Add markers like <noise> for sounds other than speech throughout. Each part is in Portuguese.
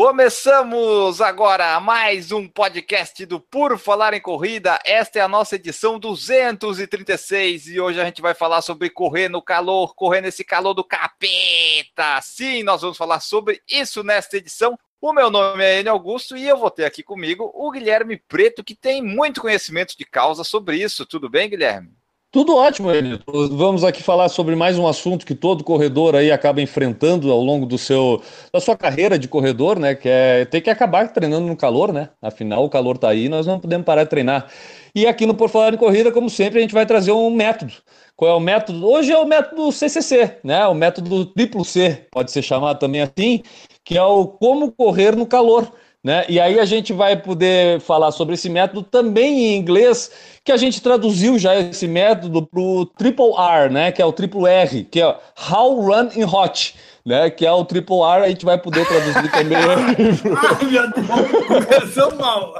Começamos agora mais um podcast do Por Falar em Corrida. Esta é a nossa edição 236 e hoje a gente vai falar sobre correr no calor, correr nesse calor do capeta. Sim, nós vamos falar sobre isso nesta edição. O meu nome é Enio Augusto e eu vou ter aqui comigo o Guilherme Preto, que tem muito conhecimento de causa sobre isso. Tudo bem, Guilherme? Tudo ótimo, Enio. Vamos aqui falar sobre mais um assunto que todo corredor aí acaba enfrentando ao longo do seu da sua carreira de corredor, né? Que é ter que acabar treinando no calor, né? Afinal, o calor tá aí, nós não podemos parar de treinar. E aqui no Por Falar em Corrida, como sempre, a gente vai trazer um método. Qual é o método? Hoje é o método CCC, né? O método triplo C, pode ser chamado também assim, que é o como correr no calor. Né? E aí a gente vai poder falar sobre esse método também em inglês, que a gente traduziu já esse método para o triple R, né? Que é o triplo R, que é How Run in Hot. Né, que é o triple R, a gente vai poder traduzir também. <laughs> Ai, meu Deus, começou mal.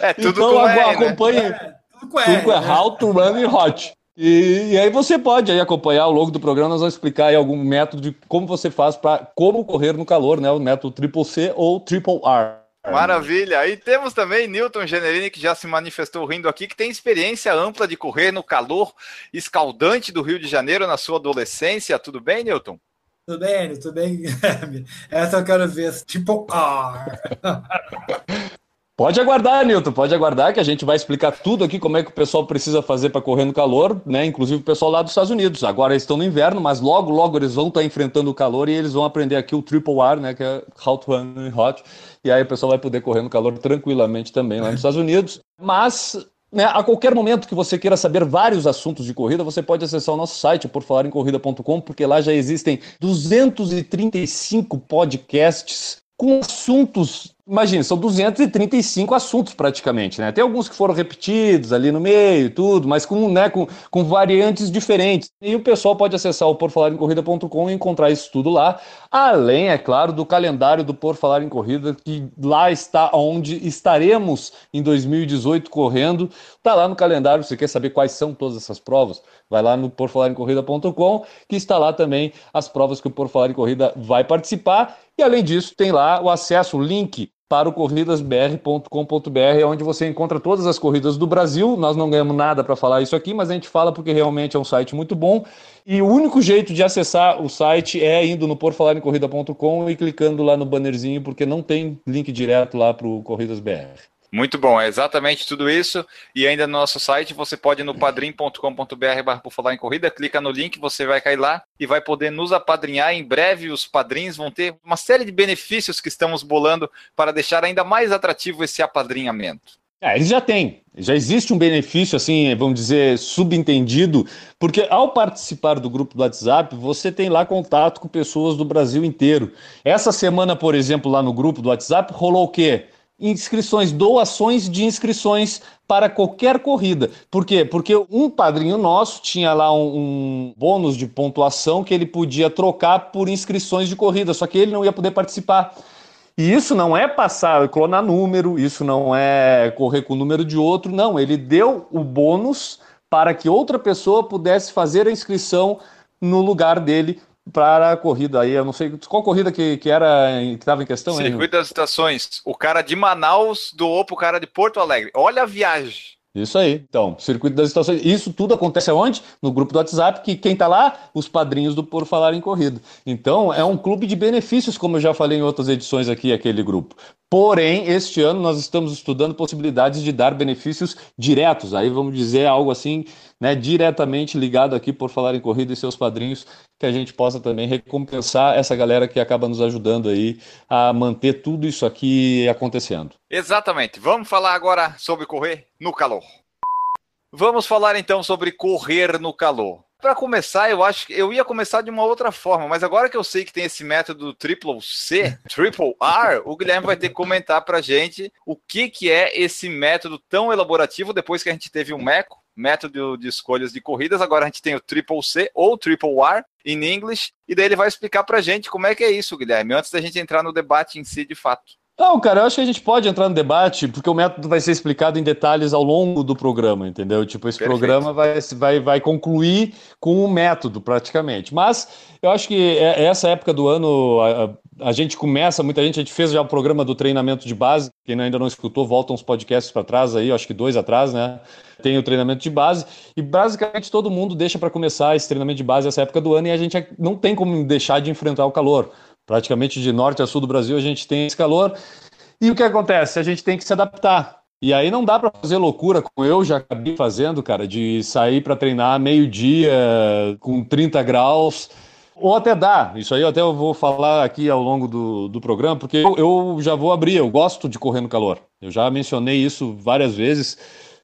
É, tudo então, com R, acompanhe. Né? É, tudo com, R, tudo com né? How to Run in Hot. E, e, aí você pode aí acompanhar ao longo do programa, nós vamos explicar aí algum método de como você faz para como correr no calor, né? O método Triple C ou Triple R. Maravilha! E temos também Newton Generini, que já se manifestou rindo aqui, que tem experiência ampla de correr no calor escaldante do Rio de Janeiro na sua adolescência. Tudo bem, Newton? Tudo bem, tudo bem. Essa eu quero ver, tipo R. <laughs> Pode aguardar, Nilton, pode aguardar que a gente vai explicar tudo aqui como é que o pessoal precisa fazer para correr no calor, né? Inclusive o pessoal lá dos Estados Unidos. Agora eles estão no inverno, mas logo, logo eles vão estar tá enfrentando o calor e eles vão aprender aqui o Triple R, né? Que é Hot Run Hot. E aí o pessoal vai poder correr no calor tranquilamente também lá nos Estados Unidos. Mas né, a qualquer momento que você queira saber vários assuntos de corrida, você pode acessar o nosso site por falar em corrida.com, porque lá já existem 235 podcasts com assuntos Imagina, são 235 assuntos praticamente, né? Tem alguns que foram repetidos ali no meio, tudo, mas com, né, com, com variantes diferentes. E o pessoal pode acessar o porfalarencorrida.com e encontrar isso tudo lá. Além, é claro, do calendário do Por Falar em Corrida, que lá está onde estaremos em 2018 correndo. Tá lá no calendário, você quer saber quais são todas essas provas? Vai lá no porfalarencorrida.com, que está lá também as provas que o Por Falar em Corrida vai participar. E além disso, tem lá o acesso, o link para o corridasbr.com.br, onde você encontra todas as corridas do Brasil. Nós não ganhamos nada para falar isso aqui, mas a gente fala porque realmente é um site muito bom. E o único jeito de acessar o site é indo no porfalarencorrida.com e clicando lá no bannerzinho, porque não tem link direto lá para o Corridas BR. Muito bom, é exatamente tudo isso. E ainda no nosso site você pode ir no padrim.com.br barra por falar em corrida, clica no link, você vai cair lá e vai poder nos apadrinhar. Em breve os padrinhos vão ter uma série de benefícios que estamos bolando para deixar ainda mais atrativo esse apadrinhamento. É, eles já têm, já existe um benefício, assim, vamos dizer, subentendido, porque ao participar do grupo do WhatsApp, você tem lá contato com pessoas do Brasil inteiro. Essa semana, por exemplo, lá no grupo do WhatsApp, rolou o quê? Inscrições, doações de inscrições para qualquer corrida. Por quê? Porque um padrinho nosso tinha lá um, um, bônus de pontuação que ele podia trocar por inscrições de corrida, só que ele não ia poder participar. E isso não é passar, clonar número, isso não é correr com o número de outro, não. Ele deu o bônus para que outra pessoa pudesse fazer a inscrição no lugar dele para a corrida aí. Eu não sei qual corrida que, que era que estava em questão. Circuito das Estações. O cara de Manaus doou para o cara de Porto Alegre. Olha a viagem. Isso aí. Então, circuito das estações. Isso tudo acontece aonde? No grupo do WhatsApp, que quem está lá? Os padrinhos do Por Falar em Corrida. Então, é um clube de benefícios, como eu já falei em outras edições aqui, aquele grupo. Porém, este ano nós estamos estudando possibilidades de dar benefícios diretos. Aí vamos dizer algo assim, né, diretamente ligado aqui por falar em corrida e seus padrinhos, que a gente possa também recompensar essa galera que acaba nos ajudando aí a manter tudo isso aqui acontecendo. Exatamente. Vamos falar agora sobre correr no calor. Vamos falar então sobre correr no calor. Para começar, eu acho que eu ia começar de uma outra forma, mas agora que eu sei que tem esse método triple C, <laughs> triple R, o Guilherme vai ter que comentar para gente o que, que é esse método tão elaborativo depois que a gente teve o Meco método de escolhas de corridas. Agora a gente tem o Triple C ou Triple R em inglês, e daí ele vai explicar pra gente como é que é isso, Guilherme, antes da gente entrar no debate em si de fato. Não, cara, eu acho que a gente pode entrar no debate, porque o método vai ser explicado em detalhes ao longo do programa, entendeu? Tipo, esse Perfeito. programa vai, vai, vai concluir com o método, praticamente. Mas eu acho que é, essa época do ano, a, gente começa, muita gente, a gente fez já o programa do treinamento de base, quem ainda não escutou, volta uns podcasts para trás aí, acho que dois atrás, né? Tem o treinamento de base, e basicamente todo mundo deixa para começar esse treinamento de base essa época do ano, e a gente não tem como deixar de enfrentar o calor praticamente de norte a sul do Brasil a gente tem esse calor. E o que acontece? A gente tem que se adaptar. E aí não dá para fazer loucura, como eu já acabei fazendo, cara, de sair para treinar meio-dia com 30 graus. Ou até dá, isso aí até eu vou falar aqui ao longo do, do programa, porque eu, eu já vou abrir, eu gosto de correr no calor. Eu já mencionei isso várias vezes.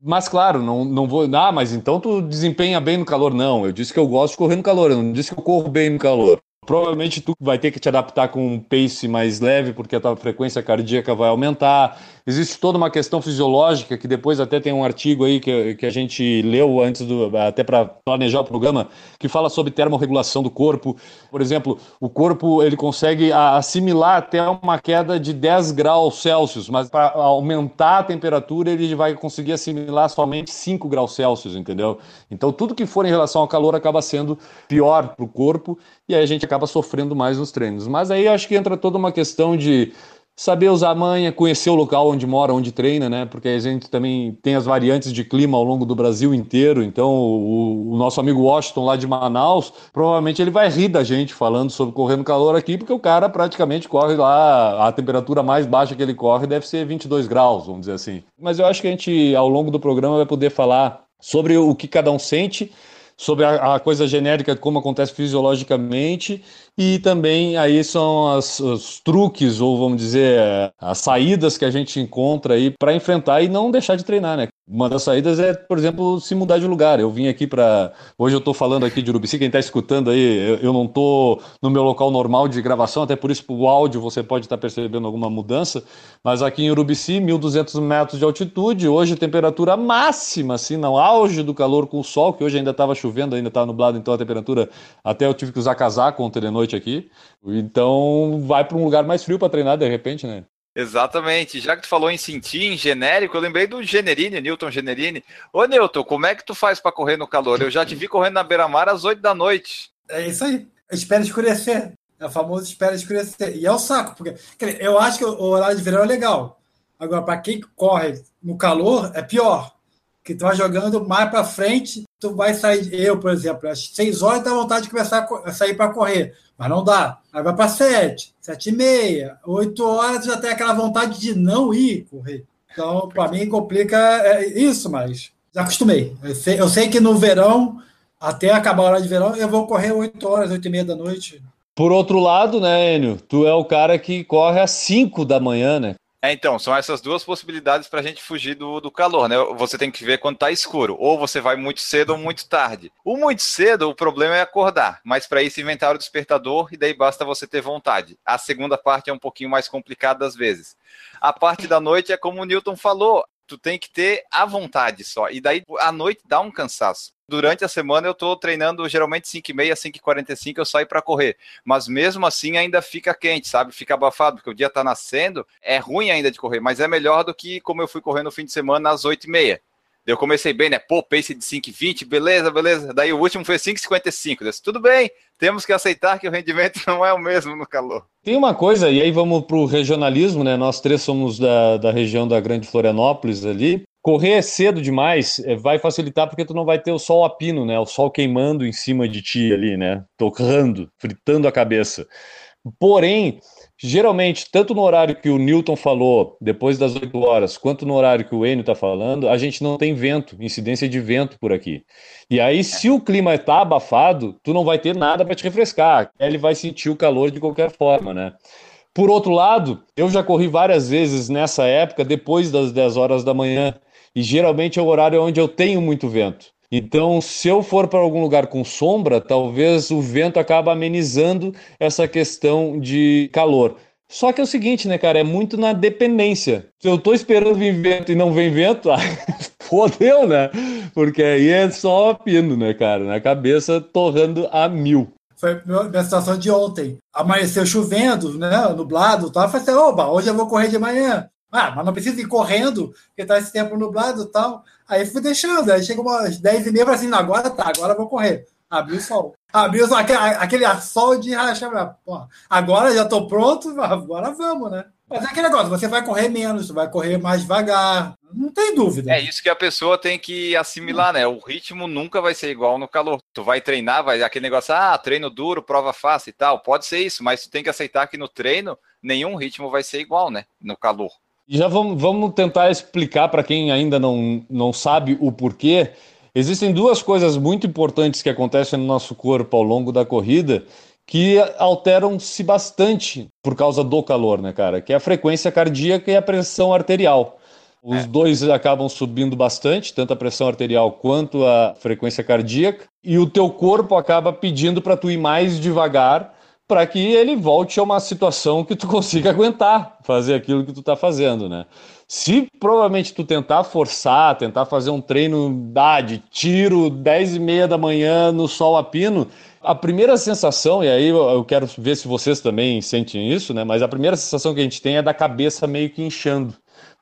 Mas claro, não, não vou. Ah, mas então tu desempenha bem no calor. Não, eu disse que eu gosto de correr no calor, eu não disse que eu corro bem no calor. Provavelmente tu vai ter que te adaptar com um pace mais leve, porque a tua frequência cardíaca vai aumentar. Existe toda uma questão fisiológica, que depois até tem um artigo aí que, que a gente leu antes do. até para planejar o programa, que fala sobre termorregulação do corpo. Por exemplo, o corpo ele consegue assimilar até uma queda de 10 graus Celsius, mas para aumentar a temperatura ele vai conseguir assimilar somente 5 graus Celsius, entendeu? Então tudo que for em relação ao calor acaba sendo pior para o corpo e aí a gente acaba sofrendo mais nos treinos. Mas aí acho que entra toda uma questão de saber usar a manha, conhecer o local onde mora, onde treina, né? Porque a gente também tem as variantes de clima ao longo do Brasil inteiro. Então, o, o, nosso amigo Washington lá de Manaus, provavelmente ele vai rir da gente falando sobre correr no calor aqui, porque o cara praticamente corre lá, a temperatura mais baixa que ele corre deve ser 22 graus, vamos dizer assim. Mas eu acho que a gente, ao longo do programa, vai poder falar sobre o que cada um sente sobre a, a, coisa genérica, como acontece fisiologicamente, e também aí são as, os truques, ou vamos dizer, as saídas que a gente encontra aí para enfrentar e não deixar de treinar, né? Uma das saídas é, por exemplo, se mudar de lugar. Eu vim aqui para. Hoje eu estou falando aqui de Urubici, quem está escutando aí, eu, não estou no meu local normal de gravação, até por isso o áudio você pode estar tá percebendo alguma mudança. Mas aqui em Urubici, 1.200 metros de altitude, hoje temperatura máxima, assim, no auge do calor com o sol, que hoje ainda estava chovendo, ainda estava nublado, então a temperatura. Até eu tive que usar casaco ontem de noite aqui. Então vai para um lugar mais frio para treinar de repente, né? Exatamente. Já que tu falou em sentir, em genérico, eu lembrei do Generini, Newton Generini. Ô, Newton, como é que tu faz para correr no calor? Eu já te vi correndo na beira-mar às 8 da noite. É isso aí. Espera escurecer. É o famoso espera escurecer. E é o saco, porque eu acho que o horário de verão é legal. Agora, para quem corre no calor, é pior. Que tu vai jogando mais para frente, tu vai sair. Eu, por exemplo, às 6 horas dá vontade de começar a sair para correr. Mas não dá. Aí vai para sete, sete e meia, oito horas já tem aquela vontade de não ir correr. Então, para mim, complica é isso, mas já acostumei. Eu sei, eu sei, que no verão, até acabar a hora de verão, eu vou correr oito horas, oito e meia da noite. Por outro lado, né, Enio, tu é o cara que corre às cinco da manhã, né? É, então, são essas duas possibilidades para a gente fugir do, do calor, né? Você tem que ver quando está escuro. Ou você vai muito cedo ou muito tarde. O muito cedo, o problema é acordar. Mas para isso, inventar o despertador e daí basta você ter vontade. A segunda parte é um pouquinho mais complicada às vezes. A parte da noite é como o Newton falou. Tu tem que ter a vontade só. E daí, à noite, dá um cansaço durante a semana eu estou treinando geralmente 5 e meia, 5 e 45 eu saio para correr. Mas mesmo assim ainda fica quente, sabe? Fica abafado, porque o dia está nascendo. É ruim ainda de correr, mas é melhor do que como eu fui correr no fim de semana às 8 e meia. Eu comecei bem, né? Pô, pace de 5,20, beleza, beleza. Daí o último foi 5,55. Disse, tudo bem, temos que aceitar que o rendimento <laughs> não é o mesmo no calor. Tem uma coisa, e aí vamos para o regionalismo, né? Nós três somos da, da região da Grande Florianópolis ali. Correr cedo demais eh, vai facilitar porque tu não vai ter o sol a pino, né? O sol queimando em cima de ti ali, né? Tocando, fritando a cabeça. Porém, geralmente, tanto no horário que o Newton falou, depois das 8 horas, quanto no horário que o Enio está falando, a gente não tem vento, incidência de vento por aqui. E aí, se o clima está abafado, tu não vai ter nada para te refrescar. Ele vai sentir o calor de qualquer forma, né? Por outro lado, eu já corri várias vezes nessa época, depois das 10 horas da manhã e geralmente é o horário onde eu tenho muito vento. Então, se eu for para algum lugar com sombra, talvez o vento acabe amenizando essa questão de calor. Só que é o seguinte, né, cara? É muito na dependência. Se eu tô esperando vir vento e não vem vento, <laughs> ah, fodeu, né? Porque aí é só pino, né, cara? Na cabeça torrando a mil. Foi minha situação de ontem. Amanheceu chovendo, né? Nublado. Eu falei assim: oba, hoje eu vou correr de manhã. Ah, mas não precisa ir correndo, porque tá esse tempo nublado e tal. Aí fui deixando. Aí chegou umas 10 e meia, assim: agora tá, agora vou correr. Abriu o sol. Abriu só aquele, aquele sol de rachar. Agora já estou pronto, <laughs> agora vamos, né? Mas é aquele negócio, você vai correr menos, vai correr mais devagar, não tem dúvida. É isso que a pessoa tem que assimilar, né? O ritmo nunca vai ser igual no calor. Tu vai treinar, vai aquele negócio, ah, treino duro, prova fácil e tal. Pode ser isso, mas tu tem que aceitar que no treino nenhum ritmo vai ser igual, né? No calor. Já vamos, vamos tentar explicar para quem ainda não, não sabe o porquê Existem duas coisas muito importantes que acontecem no nosso corpo ao longo da corrida que alteram-se bastante por causa do calor, né, cara? Que é a frequência cardíaca e a pressão arterial. Os é. dois acabam subindo bastante, tanto a pressão arterial quanto a frequência cardíaca, e o teu corpo acaba pedindo para tu ir mais devagar para que ele volte a uma situação que tu <laughs> consiga aguentar fazer aquilo que tu está fazendo, né? Se provavelmente tu tentar forçar, tentar fazer um treino ah, de tiro 10 e meia da manhã no sol a pino, a primeira sensação, e aí eu quero ver se vocês também sentem isso, né? Mas a primeira sensação que a gente tem é da cabeça meio que inchando.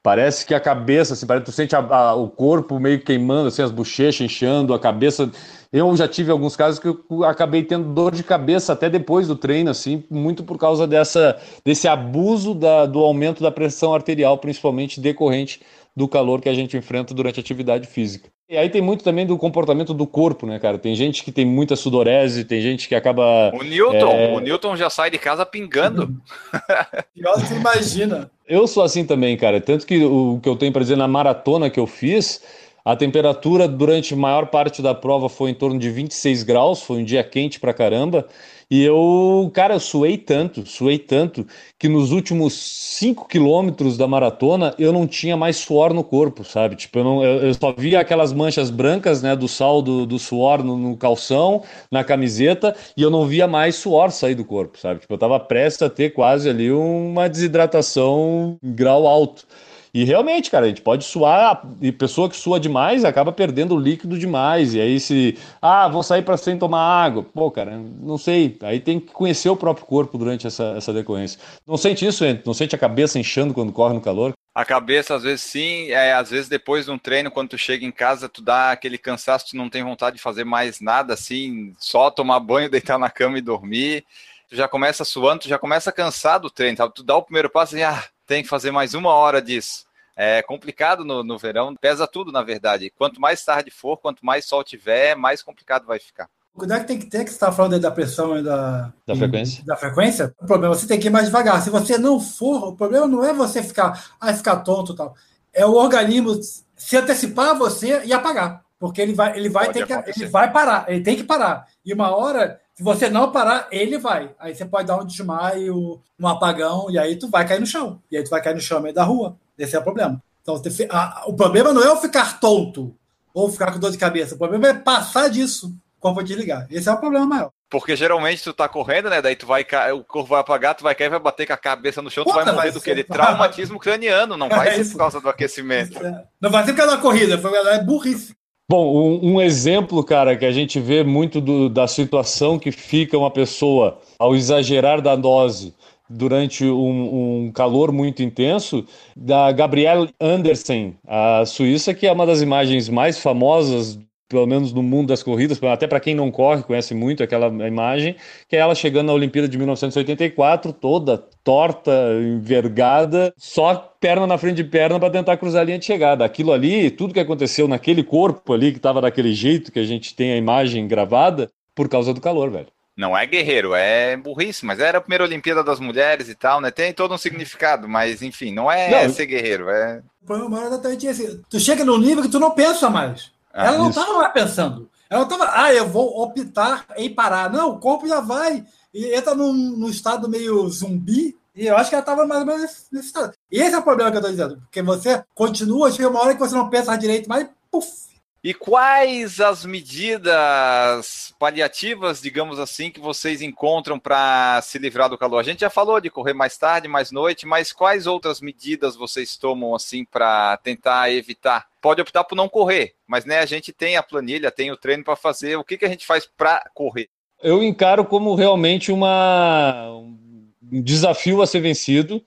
Parece que a cabeça, assim, parece tu sente a, a, o corpo meio queimando, assim, as bochechas inchando, a cabeça eu já tive alguns casos que eu acabei tendo dor de cabeça até depois do treino, assim, muito por causa dessa, desse abuso da, do aumento da pressão arterial, principalmente decorrente do calor que a gente enfrenta durante a atividade física. E aí tem muito também do comportamento do corpo, né, cara? Tem gente que tem muita sudorese, tem gente que acaba. O Newton, é... o Newton já sai de casa pingando. <laughs> Pior que imagina. Eu sou assim também, cara. Tanto que o que eu tenho para dizer na maratona que eu fiz, a temperatura durante a maior parte da prova foi em torno de 26 graus, foi um dia quente pra caramba. E eu, cara, eu suei tanto, suei tanto, que nos últimos 5 quilômetros da maratona eu não tinha mais suor no corpo, sabe? Tipo, eu, não, eu, eu só via aquelas manchas brancas, né, do sal do, do suor no, no, calção, na camiseta, e eu não via mais suor sair do corpo, sabe? Tipo, eu tava prestes a ter quase ali uma desidratação grau alto. E realmente, cara, a gente pode suar, e pessoa que sua demais acaba perdendo líquido demais. E aí, se, ah, vou sair para sem tomar água, pô, cara, não sei. Aí tem que conhecer o próprio corpo durante essa, essa decorrência. Não sente isso? Não sente a cabeça inchando quando corre no calor? A cabeça, às vezes, sim. É, às vezes, depois de um treino, quando tu chega em casa, tu dá aquele cansaço, tu não tem vontade de fazer mais nada, assim, só tomar banho, <laughs> deitar na cama e dormir. Tu já começa suando, tu já começa cansado do treino, sabe? Tu dá o primeiro passo e, ah, tem que fazer mais uma hora disso. É complicado no, no verão, pesa tudo, na verdade. Quanto mais tarde for, quanto mais sol tiver, mais complicado vai ficar. O cuidado que tem que ter, que você está falando da pressão e da, da frequência. Da frequência, o problema é você tem que ir mais devagar. Se você não for, o problema não é você ficar, ah, ficar tonto tal. É o organismo se antecipar a você e apagar. Porque ele vai, ele vai ter que, ele vai parar, ele tem que parar. E uma hora, se você não parar, ele vai. Aí você pode dar um desmaio, um apagão, e aí tu vai cair no chão. E aí tu vai cair no chão no meio da rua. Esse é o problema. Então, o problema não é eu ficar tonto ou ficar com dor de cabeça. O problema é passar disso. O corpo desligar. Esse é o problema maior. Porque geralmente tu tá correndo, né? Daí tu vai o corpo vai apagar, tu vai cair, vai bater com a cabeça no chão, Puta, tu vai morrer do que? De traumatismo craniano, não <laughs> vai é ser por causa do aquecimento. É. Não vai ser por causa da corrida, foi é burrice. Bom, um, um, exemplo, cara, que a gente vê muito do, da situação que fica uma pessoa ao exagerar da dose durante um, um, calor muito intenso, da Gabrielle Andersen, a suíça, que é uma das imagens mais famosas, pelo menos no mundo das corridas, até para quem não corre, conhece muito aquela imagem, que é ela chegando na Olimpíada de 1984, toda torta, envergada, só perna na frente de perna para tentar cruzar a linha de chegada. Aquilo ali, tudo que aconteceu naquele corpo ali, que estava daquele jeito que a gente tem a imagem gravada, por causa do calor, velho. Não é guerreiro, é burrice, mas era a primeira Olimpíada das Mulheres e tal, né? Tem todo um significado, mas enfim, não é não, ser guerreiro, é. Assim, tu chega num nível que tu não pensa mais. Ah, Ela não estava lá pensando. Ela estava, ah, eu vou optar em parar. Não, o corpo já vai e entra num, num estado meio zumbi. E eu acho que ela estava mais ou menos nesse estado. E esse é o problema que eu estou dizendo, porque você continua, chega uma hora que você não pensa direito, mas puf, E quais as medidas paliativas, digamos assim, que vocês encontram para se livrar do calor? A gente já falou de correr mais tarde, mais noite, mas quais outras medidas vocês tomam assim para tentar evitar? Pode optar por não correr, mas né, a gente tem a planilha, tem o treino para fazer. O que, que a gente faz para correr? Eu encaro como realmente uma, um desafio a ser vencido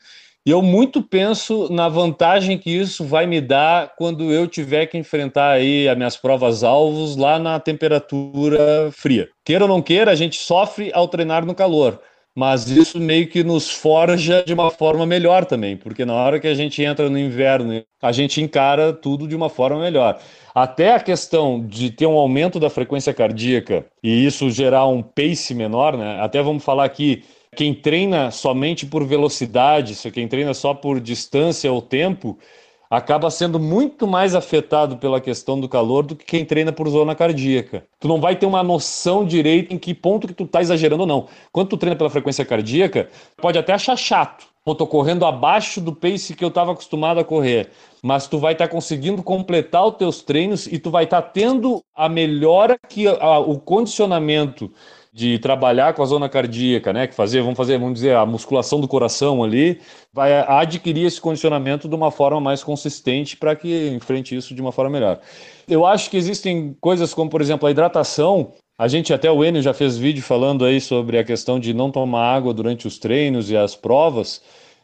e eu muito penso na vantagem que isso vai me dar quando eu tiver que enfrentar aí as minhas provas alvos lá na temperatura fria. Queira ou não queira, a gente sofre ao treinar no calor, mas isso meio que nos forja de uma forma melhor também, porque na hora que a gente entra no inverno, a gente encara tudo de uma forma melhor. Até a questão de ter um aumento da frequência cardíaca e isso gerar um pace menor, né? Até vamos falar aqui quem treina somente por velocidade, se quem treina só por distância ou tempo, acaba sendo muito mais afetado pela questão do calor do que quem treina por zona cardíaca. Tu não vai ter uma noção direita em que ponto que tu tá exagerando ou não. Quando tu treina pela frequência cardíaca, pode até achar chato. Eu tô correndo abaixo do pace que eu estava acostumado a correr, mas tu vai estar tá conseguindo completar os teus treinos e tu vai estar tá tendo a melhora que a, o condicionamento de trabalhar com a zona cardíaca, né? Que fazer, vamos fazer, vamos dizer, a musculação do coração ali, vai adquirir esse condicionamento de uma forma mais consistente para que enfrente isso de uma forma melhor. Eu acho que existem coisas como, por exemplo, a hidratação. A gente até o Enio já fez vídeo falando aí sobre a questão de não tomar água durante os treinos e as provas.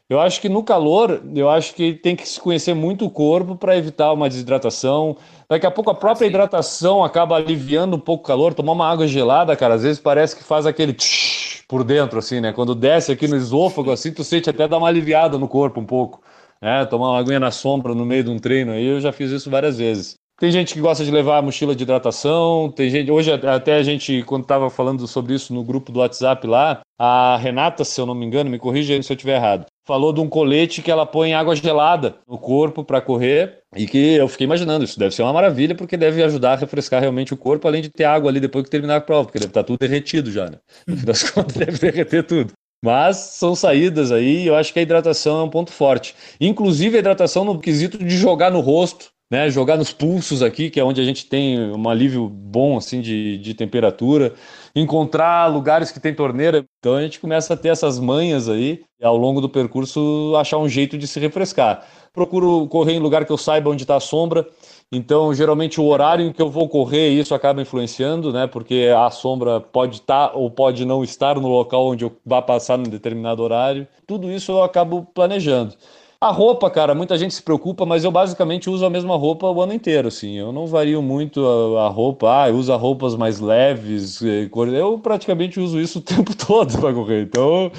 Eu acho que no calor, eu acho que tem que se conhecer muito o corpo para evitar uma desidratação. Daqui a pouco a própria Sim. hidratação acaba aliviando um pouco o calor. Tomar uma água gelada, cara, às vezes parece que faz aquele tsh por dentro, assim, né? Quando desce aqui no esôfago, assim, tu sente até dar uma aliviada no corpo um pouco. Né? Tomar uma aguinha na sombra no meio de um treino aí, eu já fiz isso várias vezes. Tem gente que gosta de levar a mochila de hidratação, tem gente. Hoje até a gente, quando estava falando sobre isso no grupo do WhatsApp lá, a Renata, se eu não me engano, me corrija se eu estiver errado, falou de um colete que ela põe água gelada no corpo para correr e que eu fiquei imaginando, isso deve ser uma maravilha porque deve ajudar a refrescar realmente o corpo, além de ter água ali depois que terminar a prova, porque deve estar tá tudo derretido já, né? <laughs> No fim das contas, deve derreter tudo. Mas são saídas aí, eu acho que a hidratação é um ponto forte. Inclusive a hidratação no quesito de jogar no rosto, né, jogar nos pulsos aqui, que é onde a gente tem um alívio bom assim de, de temperatura, encontrar lugares que tem torneira. Então a gente começa a ter essas manhas aí e ao longo do percurso achar um jeito de se refrescar. Procuro correr em lugar que eu saiba onde está a sombra. Então, geralmente o horário em que eu vou correr, isso acaba influenciando, né? Porque a sombra pode estar tá ou pode não estar no local onde eu vá passar num determinado horário. Tudo isso eu acabo planejando. A roupa, cara, muita gente se preocupa, mas eu basicamente uso a mesma roupa o ano inteiro, assim. Eu não vario muito a, a roupa, ah, eu uso roupas mais leves, eh, eu praticamente uso isso o <laughs> tempo todo para correr. Então,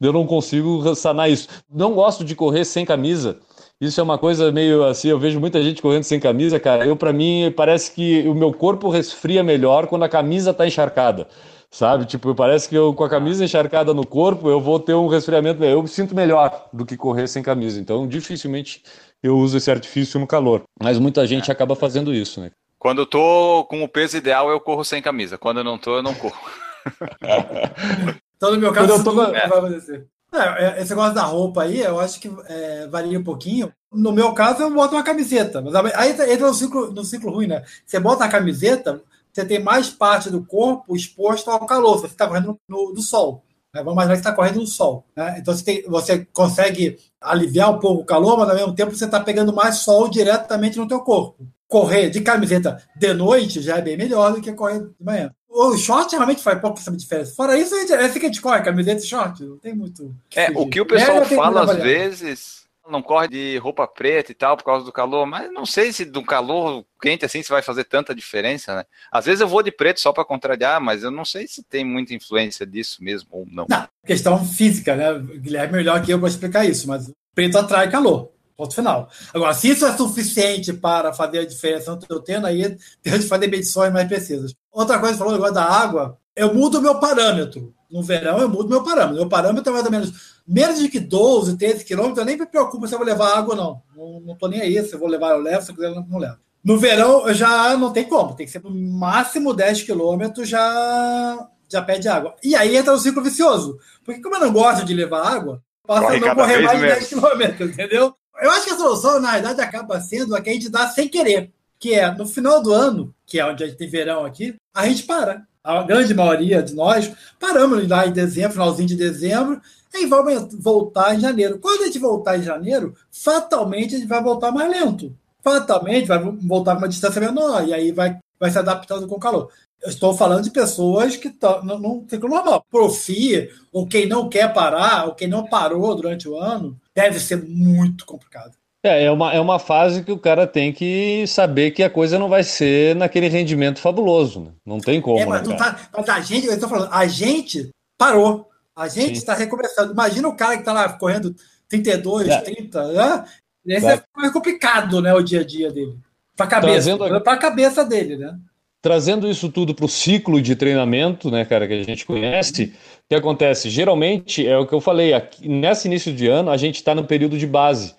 eu não consigo sanar isso. Não gosto de correr sem camisa. Isso é uma coisa meio assim, eu vejo muita gente correndo sem camisa, cara. Eu, para mim, parece que o meu corpo resfria melhor quando a camisa tá encharcada sabe? Tipo, parece que eu com a camisa encharcada no corpo, eu vou ter um resfriamento, eu me sinto melhor do que correr sem camisa. Então, dificilmente eu uso esse artifício no calor, mas muita gente acaba fazendo isso, né? Quando eu tô com o peso ideal, eu corro sem camisa. Quando eu não tô, eu não corro. <laughs> então, no meu caso, eu tô... vai acontecer. É, é, esse negócio da roupa aí, eu acho que é, varia um pouquinho. No meu caso, eu boto uma camiseta. Mas aí entra no ciclo, no ciclo ruim, né? Você bota a camiseta, você tem mais parte do corpo exposto ao calor, você está correndo no, no sol. Né? Vamos imaginar que está correndo no sol. Né? Então você, tem, você consegue aliviar um pouco o calor, mas ao mesmo tempo você está pegando mais sol diretamente no teu corpo. Correr de camiseta de noite já é bem melhor do que correr de manhã. O short realmente faz pouquíssima diferença. Fora isso, é assim que a gente corre, camiseta e short. Não tem muito. É, o que o pessoal fala às vezes não corre de roupa preta e tal por causa do calor, mas não sei se do calor quente assim se vai fazer tanta diferença, né? Às vezes eu vou de preto só para contrariar, mas eu não sei se tem muita influência disso mesmo ou não. Não, questão física, né? Guilherme melhor que eu para explicar isso, mas preto atrai calor. Ponto final. Agora, se isso é suficiente para fazer a diferença no teu aí tem de fazer medições mais precisas. Outra coisa, falou agora da água, eu mudo o meu parâmetro. No verão, eu mudo meu parâmetro. Meu parâmetro é mais ou menos menos de que 12, 13 quilômetros. Eu nem me preocupo se eu vou levar água, não. Não, estou nem aí. Se eu vou levar, eu levo. Se eu quiser, eu não levo. No verão, eu já não tem como. Tem que ser no máximo 10 quilômetros já, já pede água. E aí entra o ciclo vicioso. Porque como eu não gosto de levar água, passa a não correr mais de 10 quilômetros, entendeu? Eu acho que a solução, na verdade, acaba sendo a que a gente dá sem querer. que é no final do ano, que é onde a gente tem verão aqui, a gente para. A grande maioria de nós paramos lá em dezembro, finalzinho de dezembro, e vamos voltar em janeiro. Quando a gente voltar em janeiro, fatalmente a gente vai voltar mais lento. Fatalmente vai voltar com uma distância menor, e aí vai, vai se adaptando com o calor. Eu estou falando de pessoas que tão, não, não ficam normal. Profi, ou quem não quer parar, ou quem não parou durante o ano, deve ser muito complicado. É, é uma, é uma fase que o cara tem que saber que a coisa não vai ser naquele rendimento fabuloso. Né? Não tem como. É, mas, né, tá, mas a gente, eu estou falando, a gente parou. A gente está recomeçando. Imagina o cara que está lá correndo 32, é. 30, né? Esse vai. é mais complicado, né? O dia a dia dele. Para a cabeça. Para a cabeça dele, né? Trazendo isso tudo para o ciclo de treinamento, né, cara, que a gente conhece, o que acontece? Geralmente, é o que eu falei, aqui, nesse início de ano, a gente está no período de base.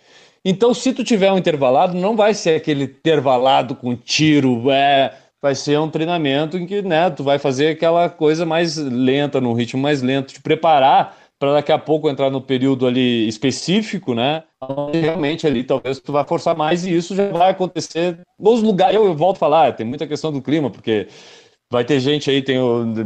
Então, se tu tiver um intervalado, não vai ser aquele intervalado com tiro, é, vai ser um treinamento em que, né, tu vai fazer aquela coisa mais lenta, no ritmo mais lento, te preparar para daqui a pouco entrar no período ali específico, né? Onde realmente ali talvez tu vai forçar mais e isso já vai acontecer nos lugares. Eu, eu volto a falar, tem muita questão do clima, porque vai ter gente aí, tem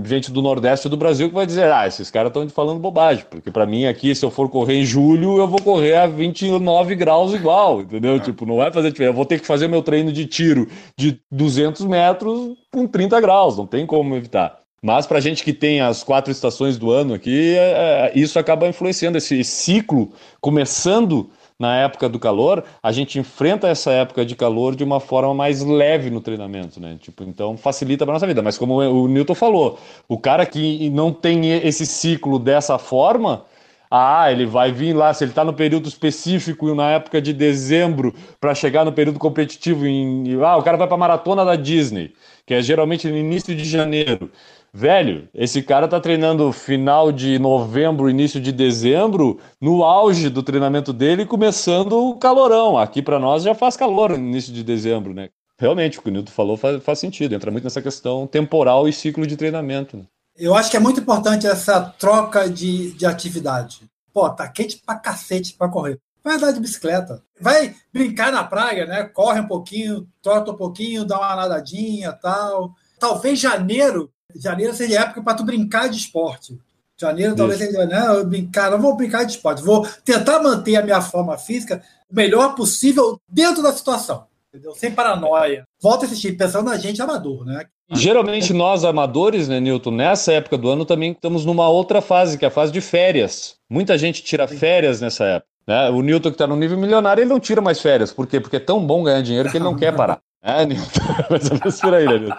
gente do Nordeste do Brasil que vai dizer, ah, esses caras estão falando bobagem, porque para mim aqui, se eu for correr em julho, eu vou correr a 29 graus igual, entendeu? Tipo, não vai fazer diferença. Eu vou ter que fazer meu treino de tiro de 200 metros com 30 graus, não tem como evitar. Mas para gente que tem as quatro estações do ano aqui, é, é, isso acaba influenciando esse ciclo começando na época do calor, a gente enfrenta essa época de calor de uma forma mais leve no treinamento, né? Tipo, então facilita para nossa vida. Mas como o Newton falou, o cara que não tem esse ciclo dessa forma, ah, ele vai vir lá, se ele está no período específico na época de dezembro para chegar no período competitivo em, ah, o cara vai para a maratona da Disney, que é geralmente no início de janeiro. Velho, esse cara tá treinando final de novembro, início de dezembro, no auge do treinamento dele, começando o calorão. Aqui para nós já faz calor no início de dezembro, né? Realmente, o que o Nilton falou faz, faz, sentido, entra muito nessa questão temporal e ciclo de treinamento. Né? Eu acho que é muito importante essa troca de, de atividade. Pô, tá quente pra cacete pra correr. Vai andar de bicicleta. Vai brincar na praia, né? Corre um pouquinho, trota um pouquinho, dá uma nadadinha tal. Talvez janeiro janeiro seria época para tu brincar de esporte. Janeiro talvez seja, não, eu brincar, não vou brincar de esporte, vou tentar manter a minha forma física o melhor possível dentro da situação. Entendeu? Sem paranoia. Volta a assistir, pensando na gente amador, né? Geralmente nós amadores, né, Newton, nessa época do ano também estamos numa outra fase, que é a fase de férias. Muita gente tira férias nessa época. Né? O Newton que está no nível milionário, ele não tira mais férias. Por quê? Porque é tão bom ganhar dinheiro que ele não quer parar. É, Nilton. Mais ou menos por aí, né, Nilton?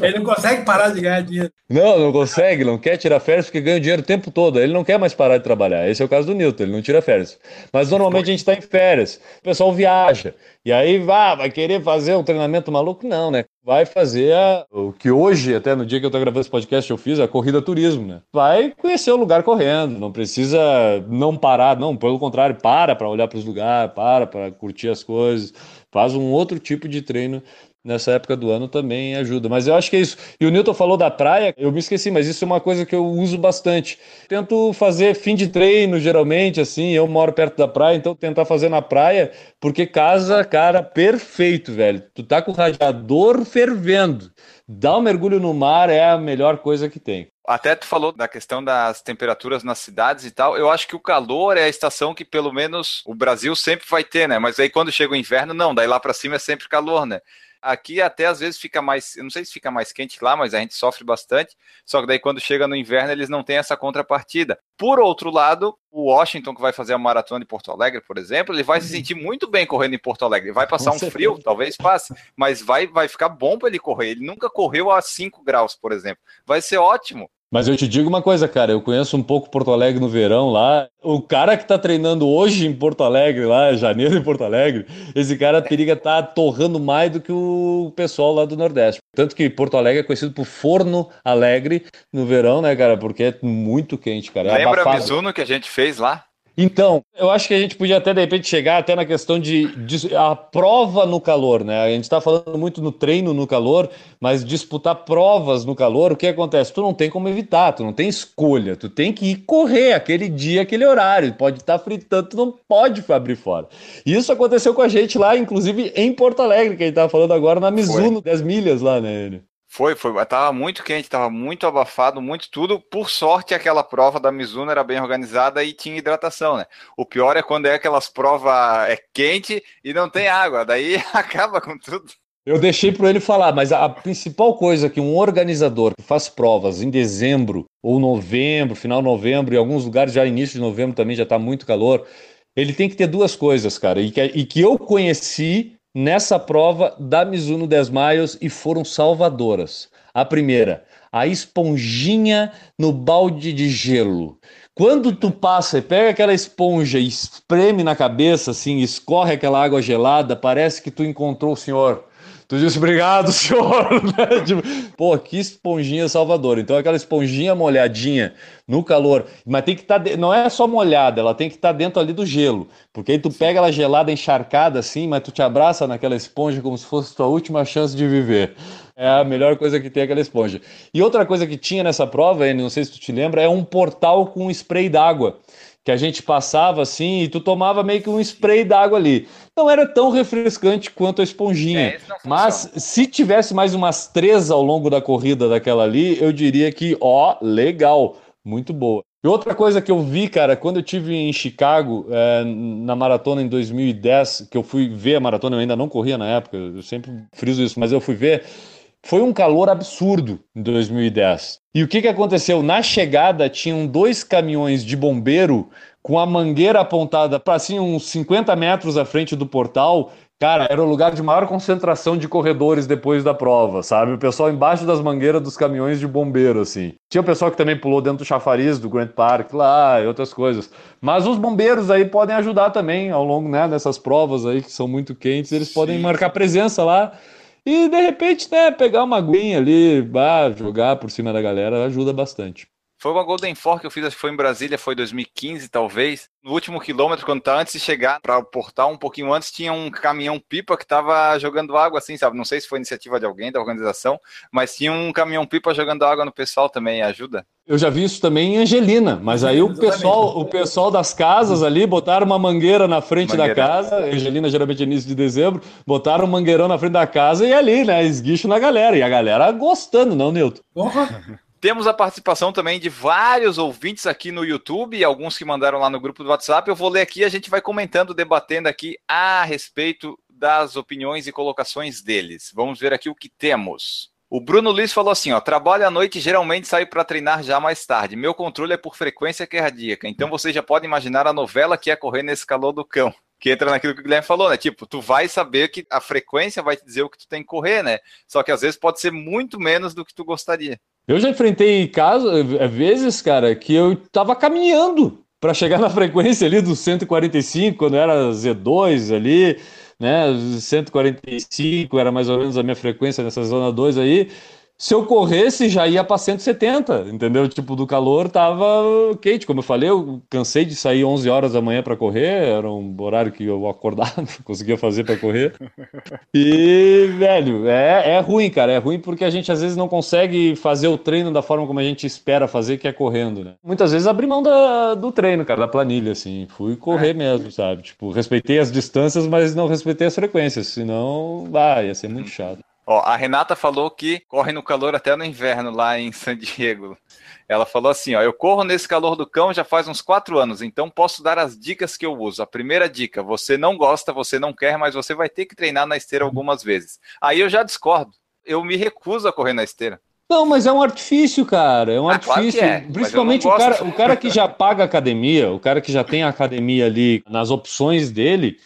Ele não consegue parar de ganhar dinheiro. Não, não consegue, não quer tirar férias porque ganha dinheiro o tempo todo. Ele não quer mais parar de trabalhar. Esse é o caso do Nilton, ele não tira férias. Mas normalmente a gente está em férias, o pessoal viaja. E aí ah, vai querer fazer um treinamento maluco? Não, né? Vai fazer a, o que hoje, até no dia que eu tô gravando esse podcast, eu fiz, a corrida turismo, né? Vai conhecer o lugar correndo, não precisa não parar, não, pelo contrário, para para olhar para os lugares, para para curtir as coisas faz um outro tipo de treino nessa época do ano também ajuda. Mas eu acho que é isso. E o Newton falou da praia, eu me esqueci, mas isso é uma coisa que eu uso bastante. Tento fazer fim de treino, geralmente, assim, eu moro perto da praia, então tentar fazer na praia, porque casa, cara, perfeito, velho. Tu tá com o radiador fervendo. Dar um mergulho no mar é a melhor coisa que tem. Até tu falou da questão das temperaturas nas cidades e tal. Eu acho que o calor é a estação que pelo menos o Brasil sempre vai ter, né? Mas aí quando chega o inverno, não, daí lá para cima é sempre calor, né? Aqui até às vezes fica mais, eu não sei se fica mais quente lá, mas a gente sofre bastante. Só que daí quando chega no inverno eles não têm essa contrapartida. Por outro lado, o Washington que vai fazer a maratona em Porto Alegre, por exemplo, ele vai se sentir muito bem correndo em Porto Alegre. Vai passar um frio, talvez passe, mas vai vai ficar bom para ele correr. Ele nunca correu a 5 graus, por exemplo. Vai ser ótimo. Mas eu te digo uma coisa, cara, eu conheço um pouco Porto Alegre no verão lá. O cara que tá treinando hoje em Porto Alegre, lá, janeiro em Porto Alegre, esse cara periga tá torrando mais do que o pessoal lá do Nordeste. Tanto que Porto Alegre é conhecido por forno alegre no verão, né, cara? Porque é muito quente, cara. É Lembra a Mizuno que a gente fez lá? Então, eu acho que a gente podia até de repente chegar até na questão de, de a prova no calor, né? A gente está falando muito no treino no calor, mas disputar provas no calor, o que acontece? Tu não tem como evitar, tu não tem escolha, tu tem que ir correr aquele dia, aquele horário, pode estar tá fritando, tu não pode abrir fora. E isso aconteceu com a gente lá, inclusive em Porto Alegre, que a gente estava falando agora na Mizuno, 10 milhas lá, né? Foi, foi. Tava muito quente, tava muito abafado, muito tudo. Por sorte, aquela prova da Mizuno era bem organizada e tinha hidratação, né? O pior é quando é aquelas provas é quente e não tem água, daí <laughs> acaba com tudo. Eu deixei para ele falar, mas a principal coisa que um organizador que faz provas em dezembro ou novembro, final de novembro, em alguns lugares já início de novembro também já está muito calor, ele tem que ter duas coisas, cara, e que, e que eu conheci nessa prova da Mizuno 10 Miles e foram salvadoras. A primeira, a esponjinha no balde de gelo. Quando tu passa e pega aquela esponja e espreme na cabeça, assim, escorre aquela água gelada, parece que tu encontrou o senhor Tu disse, obrigado, <laughs> senhor. Né? tipo, pô, que esponjinha Salvador. Então, aquela esponjinha molhadinha no calor, mas tem que estar. Tá. Não é só molhada, ela tem que estar tá dentro ali do gelo. Porque aí tu pega ela gelada, encharcada assim, mas tu te abraça naquela esponja como se fosse tua última chance de viver. É a melhor coisa que tem aquela esponja. E outra coisa que tinha nessa prova, não sei se tu te lembra, é um portal com spray d'água que a gente passava assim e tu tomava meio que um spray d'água ali. Não era tão refrescante quanto a esponjinha. É, mas se tivesse mais umas três ao longo da corrida daquela ali, eu diria que, ó, legal, muito boa. E outra coisa que eu vi, cara, quando eu tive em Chicago, é, na maratona em 2010, que eu fui ver a maratona, eu ainda não corria na época, eu sempre friso isso, mas eu fui ver, foi um calor absurdo em 2010. E o que, que aconteceu? Na chegada, tinham dois caminhões de bombeiro com a mangueira apontada para assim, uns 50 metros à frente do portal. Cara, era o lugar de maior concentração de corredores depois da prova, sabe? O pessoal embaixo das mangueiras dos caminhões de bombeiro, assim. Tinha o pessoal que também pulou dentro do chafariz do Grand Park lá e outras coisas. Mas os bombeiros aí podem ajudar também ao longo né, dessas provas aí que são muito quentes, eles Sim. podem marcar presença lá e de repente, né, pegar uma aguinha ali, bah, jogar por cima da galera ajuda bastante. Foi uma Golden Four que eu fiz, acho que foi em Brasília, foi 2015 talvez. No último quilômetro, quando tá antes de chegar para o portal, um pouquinho antes, tinha um caminhão pipa que tava jogando água assim, sabe? Não sei se foi iniciativa de alguém da organização, mas tinha um caminhão pipa jogando água no pessoal também, ajuda. Eu já vi isso também em Angelina, mas aí o pessoal, o pessoal das casas ali botaram uma mangueira na frente mangueira. da casa. Angelina geralmente é início de dezembro, botaram um mangueirão na frente da casa e ali, né, esguicho na galera. E a galera gostando, não, Nilton? Porra! Temos a participação também de vários ouvintes aqui no YouTube, alguns que mandaram lá no grupo do WhatsApp. Eu vou ler aqui, a gente vai comentando, debatendo aqui a respeito das opiniões e colocações deles. Vamos ver aqui o que temos. O Bruno Luiz falou assim: ó, trabalho à noite e geralmente saio para treinar já mais tarde. Meu controle é por frequência cardíaca. Então você já pode imaginar a novela que é correr nesse calor do cão. Que entra naquilo que o Guilherme falou, né? Tipo, tu vai saber que a frequência vai te dizer o que tu tem que correr, né? Só que às vezes pode ser muito menos do que tu gostaria. Eu já enfrentei casos, é, vezes, cara, que eu tava caminhando para chegar na <laughs> frequência ali dos 145, quando era Z2 ali, né? 145 era mais ou menos a minha frequência nessa zona 2 aí se eu corresse já ia para 170, entendeu? Tipo, do calor tava quente, como eu falei, eu cansei de sair 11 horas da manhã para correr, era um horário que eu acordava, <laughs> conseguia fazer para correr. E, velho, é, é ruim, cara, é ruim porque a gente às vezes não consegue fazer o treino da forma como a gente espera fazer, que é correndo, né? Muitas vezes abri mão da, do treino, cara, da planilha, assim, fui correr mesmo, sabe? Tipo, respeitei as distâncias, mas não respeitei as frequências, senão, ah, ia ser muito chato. Ó, a Renata falou que corre no calor até no inverno lá em San Diego. Ela falou assim: ó, eu corro nesse calor do cão já faz uns quatro anos, então posso dar as dicas que eu uso. A primeira dica: você não gosta, você não quer, mas você vai ter que treinar na esteira algumas vezes. Aí eu já discordo. Eu me recuso a correr na esteira. Não, mas é um artifício, cara. É um ah, artifício. Claro é, Principalmente o cara, o cara que já paga academia, o cara que já tem a academia ali nas opções dele,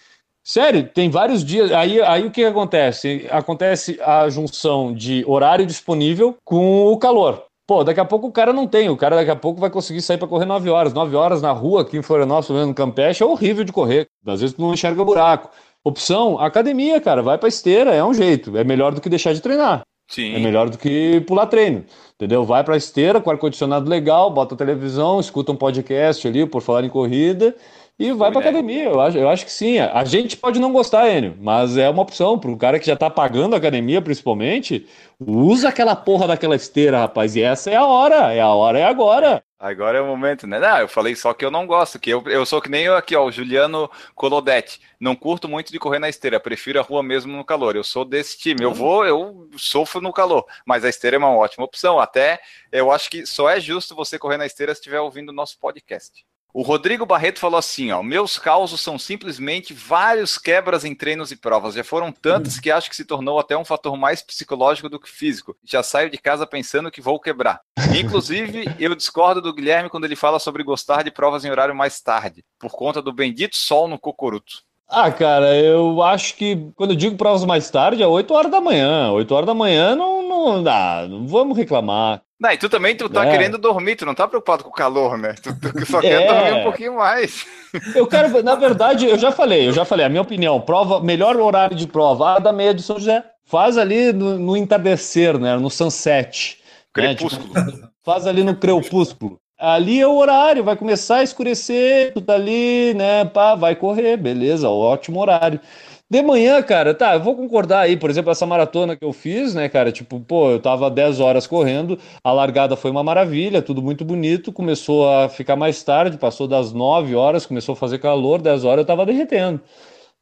Sério, tem vários dias. Aí, aí o que acontece? Acontece a junção de horário disponível com o calor. Pô, daqui a pouco o cara não tem. O cara daqui a pouco vai conseguir sair para correr 9 horas. 9 horas na rua aqui em Florianópolis, no Campeche, é horrível de correr. Às vezes tu não enxerga buraco. Opção, academia, cara. Vai pra esteira, é um jeito. É melhor do que deixar de treinar. Sim. É melhor do que pular treino. Entendeu? Vai pra esteira com ar-condicionado legal, bota a televisão, escuta um podcast ali, por falar em corrida, e vai pra ideia. academia. Eu acho, eu acho que sim. A gente pode não gostar, Enio, mas é uma opção. Pro cara que já tá pagando a academia, principalmente, usa aquela porra daquela esteira, rapaz. E essa é a hora. É a hora, é agora. Agora é o momento, né? Não, eu falei só que eu não gosto, que eu, eu sou que nem eu aqui, ó, o Juliano Colodetti. Não curto muito de correr na esteira, prefiro a rua mesmo no calor. Eu sou desse time. Eu vou, eu sofro no calor, mas a esteira é uma ótima opção. Até eu acho que só é justo você correr na esteira se estiver ouvindo o nosso podcast. O Rodrigo Barreto falou assim: ó, meus causos são simplesmente vários quebras em treinos e provas. Já foram tantos que acho que se tornou até um fator mais psicológico do que físico. Já saio de casa pensando que vou quebrar. Inclusive, <laughs> eu discordo do Guilherme quando ele fala sobre gostar de provas em horário mais tarde, por conta do bendito sol no cocoruto. Ah, cara, eu acho que quando eu digo provas mais tarde, é 8 horas da manhã. 8 horas da manhã não, não dá, não vamos reclamar. Não, e tu também tu tá É. querendo dormir, tu não tá preocupado com o calor, né? Tu, tu <laughs> só quer É. dormir um pouquinho mais. Eu quero, na verdade, eu já falei, eu já falei, a minha opinião, prova, melhor horário de prova, a da meia de São José. Faz ali no, no entardecer, né? No sunset. né, tipo, Crepúsculo. <laughs> faz ali no crepúsculo. Ali é o horário, vai começar a escurecer, tu tá ali, né? Pá, vai correr, beleza, ótimo horário. De manhã, cara, tá, eu vou concordar aí, por exemplo, essa maratona que eu fiz, né, cara? Tipo, pô, eu tava 10 horas correndo, a largada foi uma maravilha, tudo muito bonito, começou a ficar mais tarde, passou das 9 horas, começou a fazer calor, 10 horas eu tava derretendo.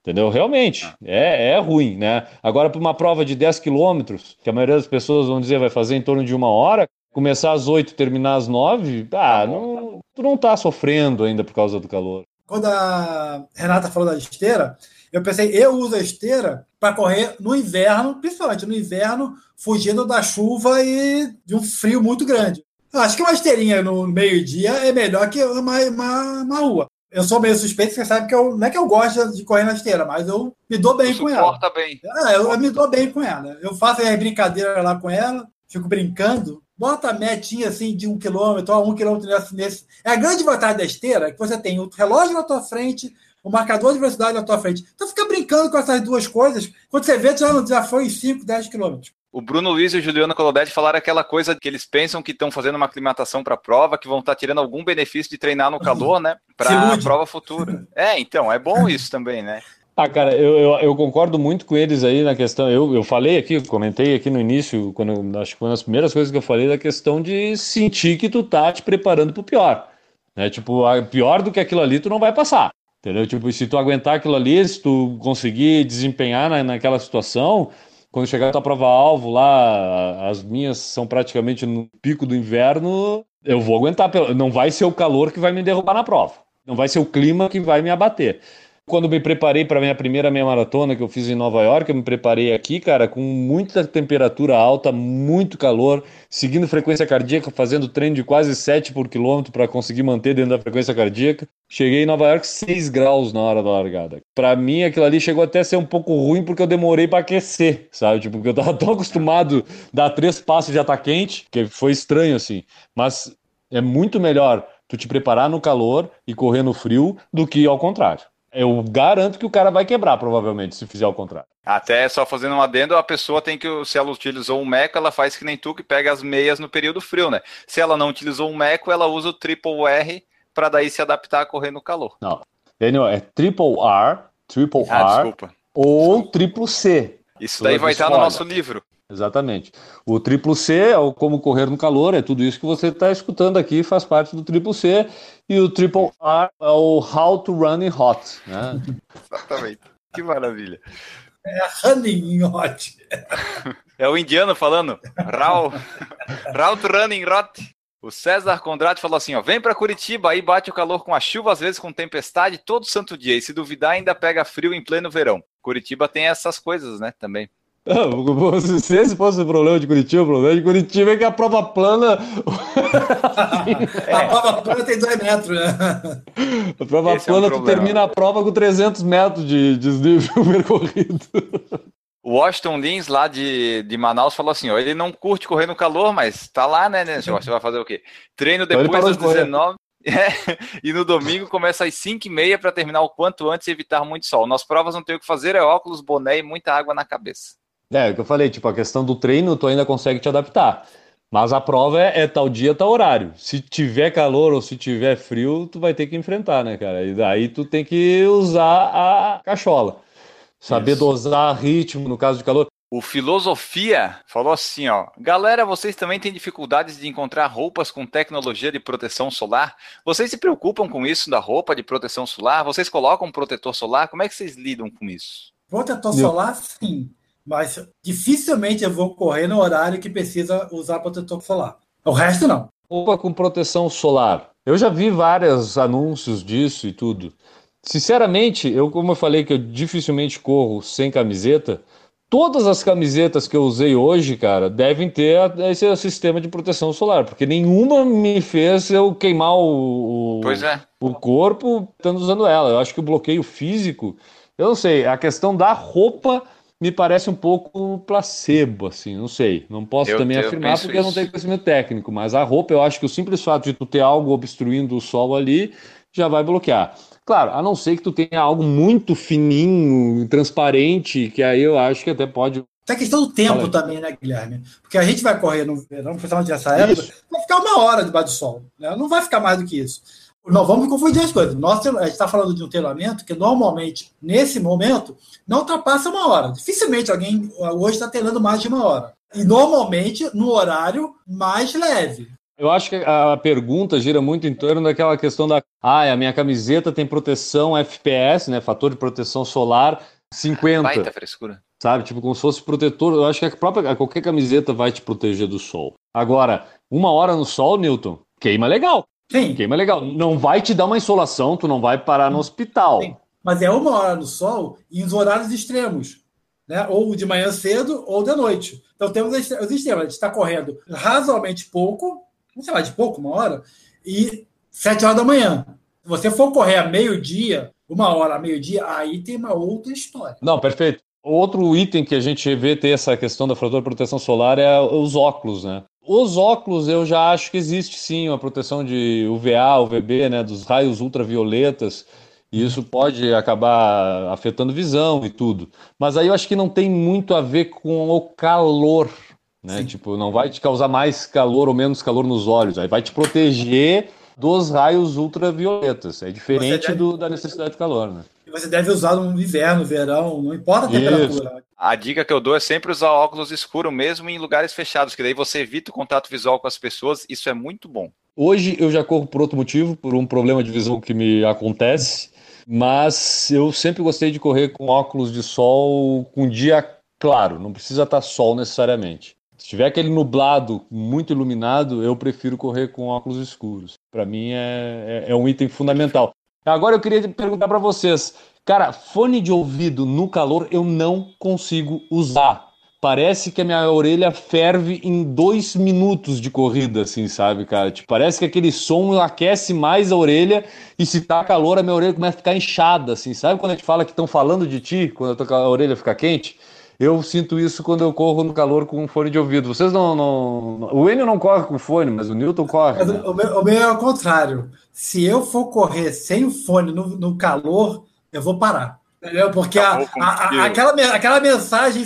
Entendeu? Realmente, é, é ruim, né? Agora, para uma prova de 10 quilômetros, que a maioria das pessoas vão dizer vai fazer em torno de uma hora, começar às 8 terminar às 9, ah, não, tu não tá sofrendo ainda por causa do calor. Quando a Renata falou da esteira, eu pensei, eu uso a esteira para correr no inverno, principalmente no inverno, fugindo da chuva e de um frio muito grande. Eu acho que uma esteirinha no meio-dia é melhor que uma, uma, uma rua. Eu sou meio suspeito, você sabe que eu não é que eu gosto de correr na esteira, mas eu me dou bem com ela. suporta bem. Ah, eu, eu me dou bem com ela. Eu faço as brincadeiras lá com ela, fico brincando. Bota a metinha assim de um quilômetro, ó, um quilômetro nesse, nesse. É a grande vantagem da esteira que você tem o relógio na tua frente, o marcador de velocidade na tua frente. Então fica brincando com essas duas coisas. Quando você vê, tu já, já foi em 5, 10 quilômetros. O Bruno Luiz e o Juliano Colodetti falaram aquela coisa que eles pensam que estão fazendo uma aclimatação para a prova, que vão estar tirando algum benefício de treinar no calor, né? Para a prova futura. É, então, é bom isso também, né? Ah, cara, eu, eu, eu concordo muito com eles aí na questão. Eu, eu falei aqui, comentei aqui no início, quando acho que foi uma das primeiras coisas que eu falei da questão de sentir que tu tá te preparando pro pior. Né? Tipo, pior do que aquilo ali, tu não vai passar. Entendeu? Tipo, se tu aguentar aquilo ali, se tu conseguir desempenhar na, naquela situação, quando chegar a tua prova-alvo lá, as minhas são praticamente no pico do inverno, eu vou aguentar. Não vai ser o calor que vai me derrubar na prova. Não vai ser o clima que vai me abater. Quando me preparei para minha primeira meia maratona que eu fiz em Nova York, eu me preparei aqui, cara, com muita temperatura alta, muito calor, seguindo frequência cardíaca, fazendo treino de quase 7 por quilômetro para conseguir manter dentro da frequência cardíaca. Cheguei em Nova York 6 graus na hora da largada. Para mim, aquilo ali chegou até a ser um pouco ruim porque eu demorei para aquecer, sabe? Tipo, porque eu tava <laughs> tão acostumado a dar três passos já tá quente, que foi estranho assim. Mas é muito melhor tu te preparar no calor e correr no frio do que ao contrário. Eu garanto que o cara vai quebrar, provavelmente, se fizer ao contrário. Até só fazendo um adendo, a pessoa tem que, se ela utilizou um meco, ela faz que nem tu, que pega as meias no período frio, né? Se ela não utilizou um meco, ela usa o triple R para daí se adaptar a correr no calor. Daniel, é triple R, triple Ah, R desculpa. ou triplo C. Isso daí vai estar no nosso livro. Exatamente. O triplo C é o como correr no calor, é tudo isso que você está escutando aqui, faz parte do triplo C. E o triple R é o How to Run in Hot. Né? <laughs> Exatamente. Que maravilha. Running hot. É o indiano falando. Rau. Route running rot. O César Condrati falou assim, ó, vem para Curitiba, aí bate o calor com a chuva, às vezes com tempestade, todo santo dia, e se duvidar ainda pega frio em pleno verão. Curitiba tem essas coisas, né, também. Não, se esse fosse o problema de Curitiba, o problema de Curitiba é que a prova plana. A prova plana tem dois metros, né? A prova Esse é um plana, tu termina a prova com 300 metros de desnível <laughs> percorrido. O Washington Lins, lá de, de Manaus, falou assim, ó, ele não curte correr no calor, mas tá lá, né, né, você vai fazer o quê? Treino Então depois das de correr. 19... <laughs> É, e no domingo começa às 5 e meia para terminar o quanto antes e evitar muito sol. Nas provas não tem o que fazer, é óculos, boné e muita água na cabeça. É, o que eu falei, tipo, a questão do treino, tu ainda consegue te adaptar. Mas a prova é, é tal dia, tal horário. Se tiver calor ou se tiver frio, tu vai ter que enfrentar, né, cara? E daí tu tem que usar a cachola. Saber Isso. dosar ritmo no caso de calor. O Filosofia falou assim, ó. Galera, vocês também têm dificuldades de encontrar roupas com tecnologia de proteção solar? Vocês se preocupam com isso da roupa de proteção solar? Vocês colocam um protetor solar? Como é que vocês lidam com isso? Protetor solar, sim. Mas dificilmente eu vou correr no horário que precisa usar protetor solar. O resto, não. Roupa com proteção solar. Eu já vi vários anúncios disso e tudo. Sinceramente, eu, como eu falei que eu dificilmente corro sem camiseta, todas as camisetas que eu usei hoje, cara, devem ter esse sistema de proteção solar, porque nenhuma me fez eu queimar o, o- Pois é. o corpo estando usando ela. Eu acho que o bloqueio físico, eu não sei, a questão da roupa me parece um pouco placebo, assim, não sei. Não posso Eu- também eu afirmar porque eu não isso. tenho conhecimento técnico, mas a roupa, eu acho que o simples fato de tu ter algo obstruindo o sol ali já vai bloquear. Claro, a não ser que tu tenha algo muito fininho, transparente, que aí eu acho que até pode. Tem a questão do tempo Fala também, né, Guilherme? Porque a gente vai correr no verão, principalmente nessa época, Isso. vai ficar uma hora debaixo do sol. Né? Não vai ficar mais do que isso. Não vamos confundir as coisas. Nós, a gente está falando de um treinamento que normalmente, nesse momento, não ultrapassa uma hora. Dificilmente alguém hoje está treinando mais de uma hora. E normalmente no horário mais leve. Eu acho que a pergunta gira muito em torno daquela questão da. Ah, a minha camiseta tem proteção FPS, né? Fator de proteção solar 50. Baita frescura. sabe? Tipo, como se fosse protetor. Eu acho que a própria, qualquer camiseta vai te proteger do sol. Agora, uma hora no sol, Newton, queima legal. Sim, Queima legal. Não vai te dar uma insolação, tu não vai parar no hospital. Sim. mas é uma hora no sol e os horários extremos. Né? Ou de manhã cedo ou de noite. Então temos os os extremos. A gente está correndo razoavelmente pouco, não sei lá, de pouco, uma hora, e sete horas da manhã. Se você for correr a meio-dia, uma hora a meio-dia, aí tem uma outra história. Não, perfeito. Outro item que a gente vê ter essa questão da fator de proteção solar é os óculos, né? Os óculos eu já acho que existe sim uma proteção de UVA, UVB, né, dos raios ultravioletas, e isso pode acabar afetando visão e tudo. Mas aí eu acho que não tem muito a ver com o calor, né? Sim. Tipo, não vai te causar mais calor ou menos calor nos olhos, aí vai te proteger dos raios ultravioletas. É diferente deve- do- da necessidade de calor, né? Você deve usar no inverno, verão, não importa a Isso. A dica que eu dou é sempre usar óculos escuros, mesmo em lugares fechados, que daí você evita o contato visual com as pessoas. Isso é muito bom. Hoje eu já corro por outro motivo, por um problema de visão que me acontece, mas eu sempre gostei de correr com óculos de sol com dia claro, não precisa estar sol necessariamente. Se tiver aquele nublado muito iluminado, eu prefiro correr com óculos escuros. Para mim é, é, é um item fundamental. Agora eu queria perguntar para vocês, cara, fone de ouvido no calor eu não consigo usar. Parece que a minha orelha ferve em dois minutos de corrida, assim, sabe, cara? Tipo, parece que aquele som aquece mais a orelha e se tá calor, a minha orelha começa a ficar inchada, assim. Sabe quando a gente fala que estão falando de ti, quando a tua orelha fica quente? Eu sinto isso quando eu corro no calor com um fone de ouvido. Vocês não. não... O Enio não corre com fone, mas o Newton corre. Mas né? o, meu, o meu é o contrário. Se eu for correr sem o fone no, no calor, eu vou parar. Entendeu? Porque a, com a- a- fio. aquela, aquela mensagem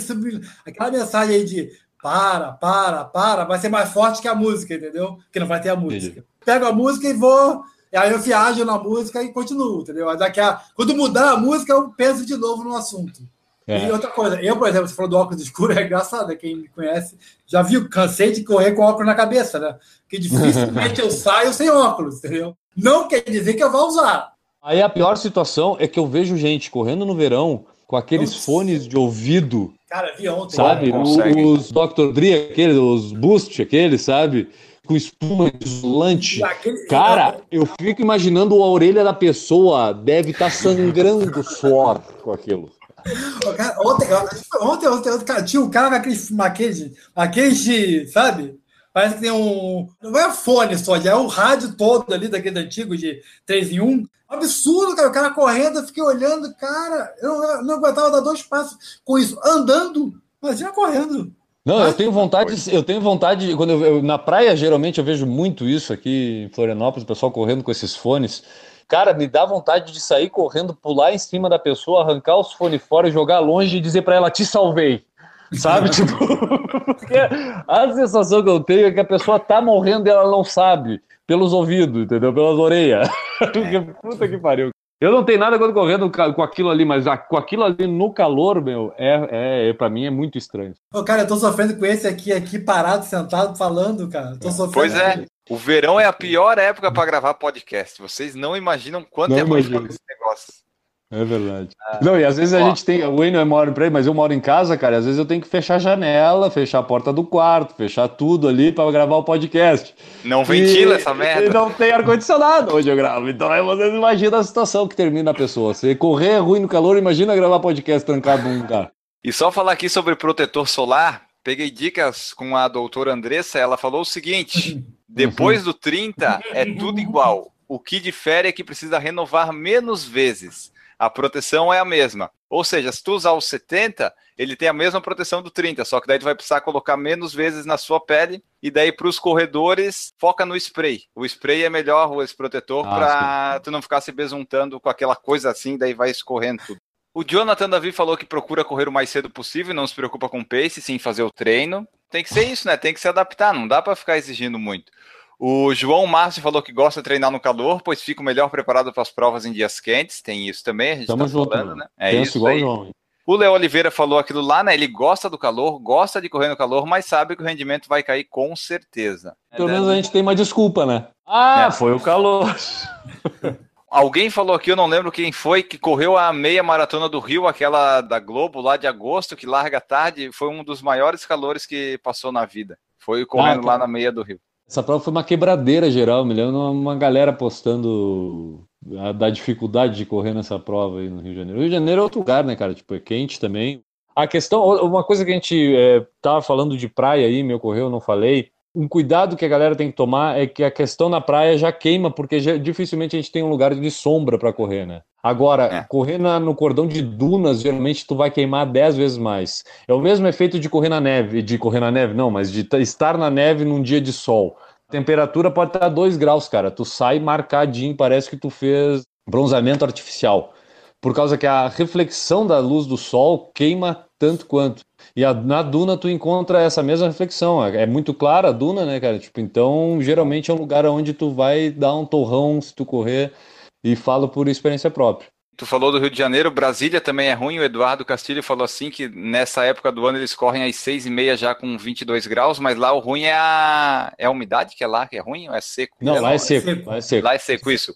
aquela mensagem aí de para, para, para, vai ser mais forte que a música, entendeu? Porque não vai ter a música. Pego a música e vou. Aí eu viajo na música e continuo, entendeu? Daqui a, quando mudar a música, eu penso de novo no assunto. É. E outra coisa, eu, por exemplo, você falou do óculos escuro, <laughs> é engraçado, quem me conhece já viu, cansei de correr com óculos na cabeça, né? Porque dificilmente eu <laughs> saio sem óculos, entendeu? Não quer dizer que eu vou usar. Aí a pior situação é que eu vejo gente correndo no verão com aqueles Nossa. fones de ouvido Cara, vi ontem. Sabe? Consegue. Os Dr. Dre, aqueles, os Boost, aqueles, sabe? Com espuma isolante. Aquele- Cara, eu fico imaginando a orelha da pessoa deve estar sangrando suor com aquilo. Cara, ontem, ontem, ontem, ontem, cara, tinha um cara com aqueles maquetes, maquete, sabe? Parece que tem um. Não é fone só, já é o rádio todo ali, daquele antigo de 3 em 1. Absurdo, cara. O cara correndo, eu fiquei olhando, cara. Eu não, eu não aguentava dar dois passos com isso, andando. Imagina correndo. Não, eu tenho vontade, eu tenho vontade, quando eu, eu- na praia geralmente eu vejo muito isso aqui em Florianópolis, o pessoal correndo com esses fones. Cara, me dá vontade de sair correndo, pular em cima da pessoa, arrancar os fones fora, jogar longe e dizer pra ela: "Te salvei". Sabe? <laughs> tipo, porque a sensação que eu tenho é que a pessoa tá morrendo e ela não sabe. Pelos ouvidos, entendeu? Pelas orelhas. <laughs> É. Puta que pariu. Eu não tenho nada quando correndo com aquilo ali, mas com aquilo ali no calor, meu, é, é, é para mim é muito estranho. Ô, cara, eu tô sofrendo com esse aqui, aqui parado, sentado, falando, cara. Tô sofrendo. Pois é. O verão é a pior época para gravar podcast. Vocês não imaginam quanto não é ruim esse negócio. É verdade. Ah, não, e às vezes a gente tem. O Enio mora por aí, mas eu moro em casa, cara. Às vezes eu tenho que fechar a janela, fechar a porta do quarto, fechar tudo ali para gravar o podcast. Não ventila essa merda. E não tem ar-condicionado onde eu gravo. Então aí vocês imaginam a situação que termina a pessoa. Se correr é ruim no calor, imagina gravar podcast trancado num lugar. E só falar aqui sobre protetor solar, peguei dicas com a doutora Andressa, ela falou o seguinte: <laughs> depois do 30 é tudo igual. O que difere é que precisa renovar menos vezes a proteção é a mesma. Ou seja, se tu usar o 70, ele tem a mesma proteção do 30, só que daí tu vai precisar colocar menos vezes na sua pele e daí para os corredores foca no spray. O spray é melhor esse protetor ah, para tu não ficar se besuntando com aquela coisa assim, daí vai escorrendo tudo. O Jonathan Davi falou que procura correr o mais cedo possível, não se preocupa com pace, sim fazer o treino. Tem que ser isso, né? Tem que se adaptar, não dá para ficar exigindo muito. O João Márcio falou que gosta de treinar no calor, pois fica melhor preparado para as provas em dias quentes. Tem isso também, a gente Tamo tá junto, falando, né? É Penso isso igual aí. João. O Léo Oliveira falou aquilo lá, né? Ele gosta do calor, gosta de correr no calor, mas sabe que o rendimento vai cair com certeza. Pelo menos a gente tem uma desculpa, né? Ah, é. foi o calor. <laughs> Alguém falou aqui, eu não lembro quem foi, que correu a meia maratona do Rio, aquela da Globo lá de agosto, que larga tarde, foi um dos maiores calores que passou na vida. Foi correndo ah, lá na meia do Rio. Essa prova foi uma quebradeira geral, me lembro uma galera postando a, da dificuldade de correr nessa prova aí no Rio de Janeiro. O Rio de Janeiro é outro lugar, né, cara? Tipo, é quente também. A questão, uma coisa que a gente é, tava falando de praia aí, me ocorreu, não falei, um cuidado que a galera tem que tomar é que a questão na praia já queima, porque já, dificilmente a gente tem um lugar de sombra para correr, né? Agora, é. correr na, no cordão de dunas, geralmente tu vai queimar 10 vezes mais. É o mesmo efeito de correr na neve, de correr na neve, não, mas de estar na neve num dia de sol. A temperatura pode estar 2 graus, cara. Tu sai marcadinho, parece que tu fez bronzeamento artificial. Por causa que a reflexão da luz do sol queima tanto quanto. E a, na duna tu encontra essa mesma reflexão. É, é muito clara a duna, né, cara? Tipo, então, geralmente é um lugar onde tu vai dar um torrão se tu correr e falo por experiência própria. Tu falou do Rio de Janeiro, Brasília também é ruim. O Eduardo Castilho falou assim que nessa época do ano eles correm às seis e meia já com 22 graus, mas lá o ruim é a, é a umidade que é lá, que é ruim ou é seco? Não, lá é, é seco, lá é seco. Lá é seco, isso.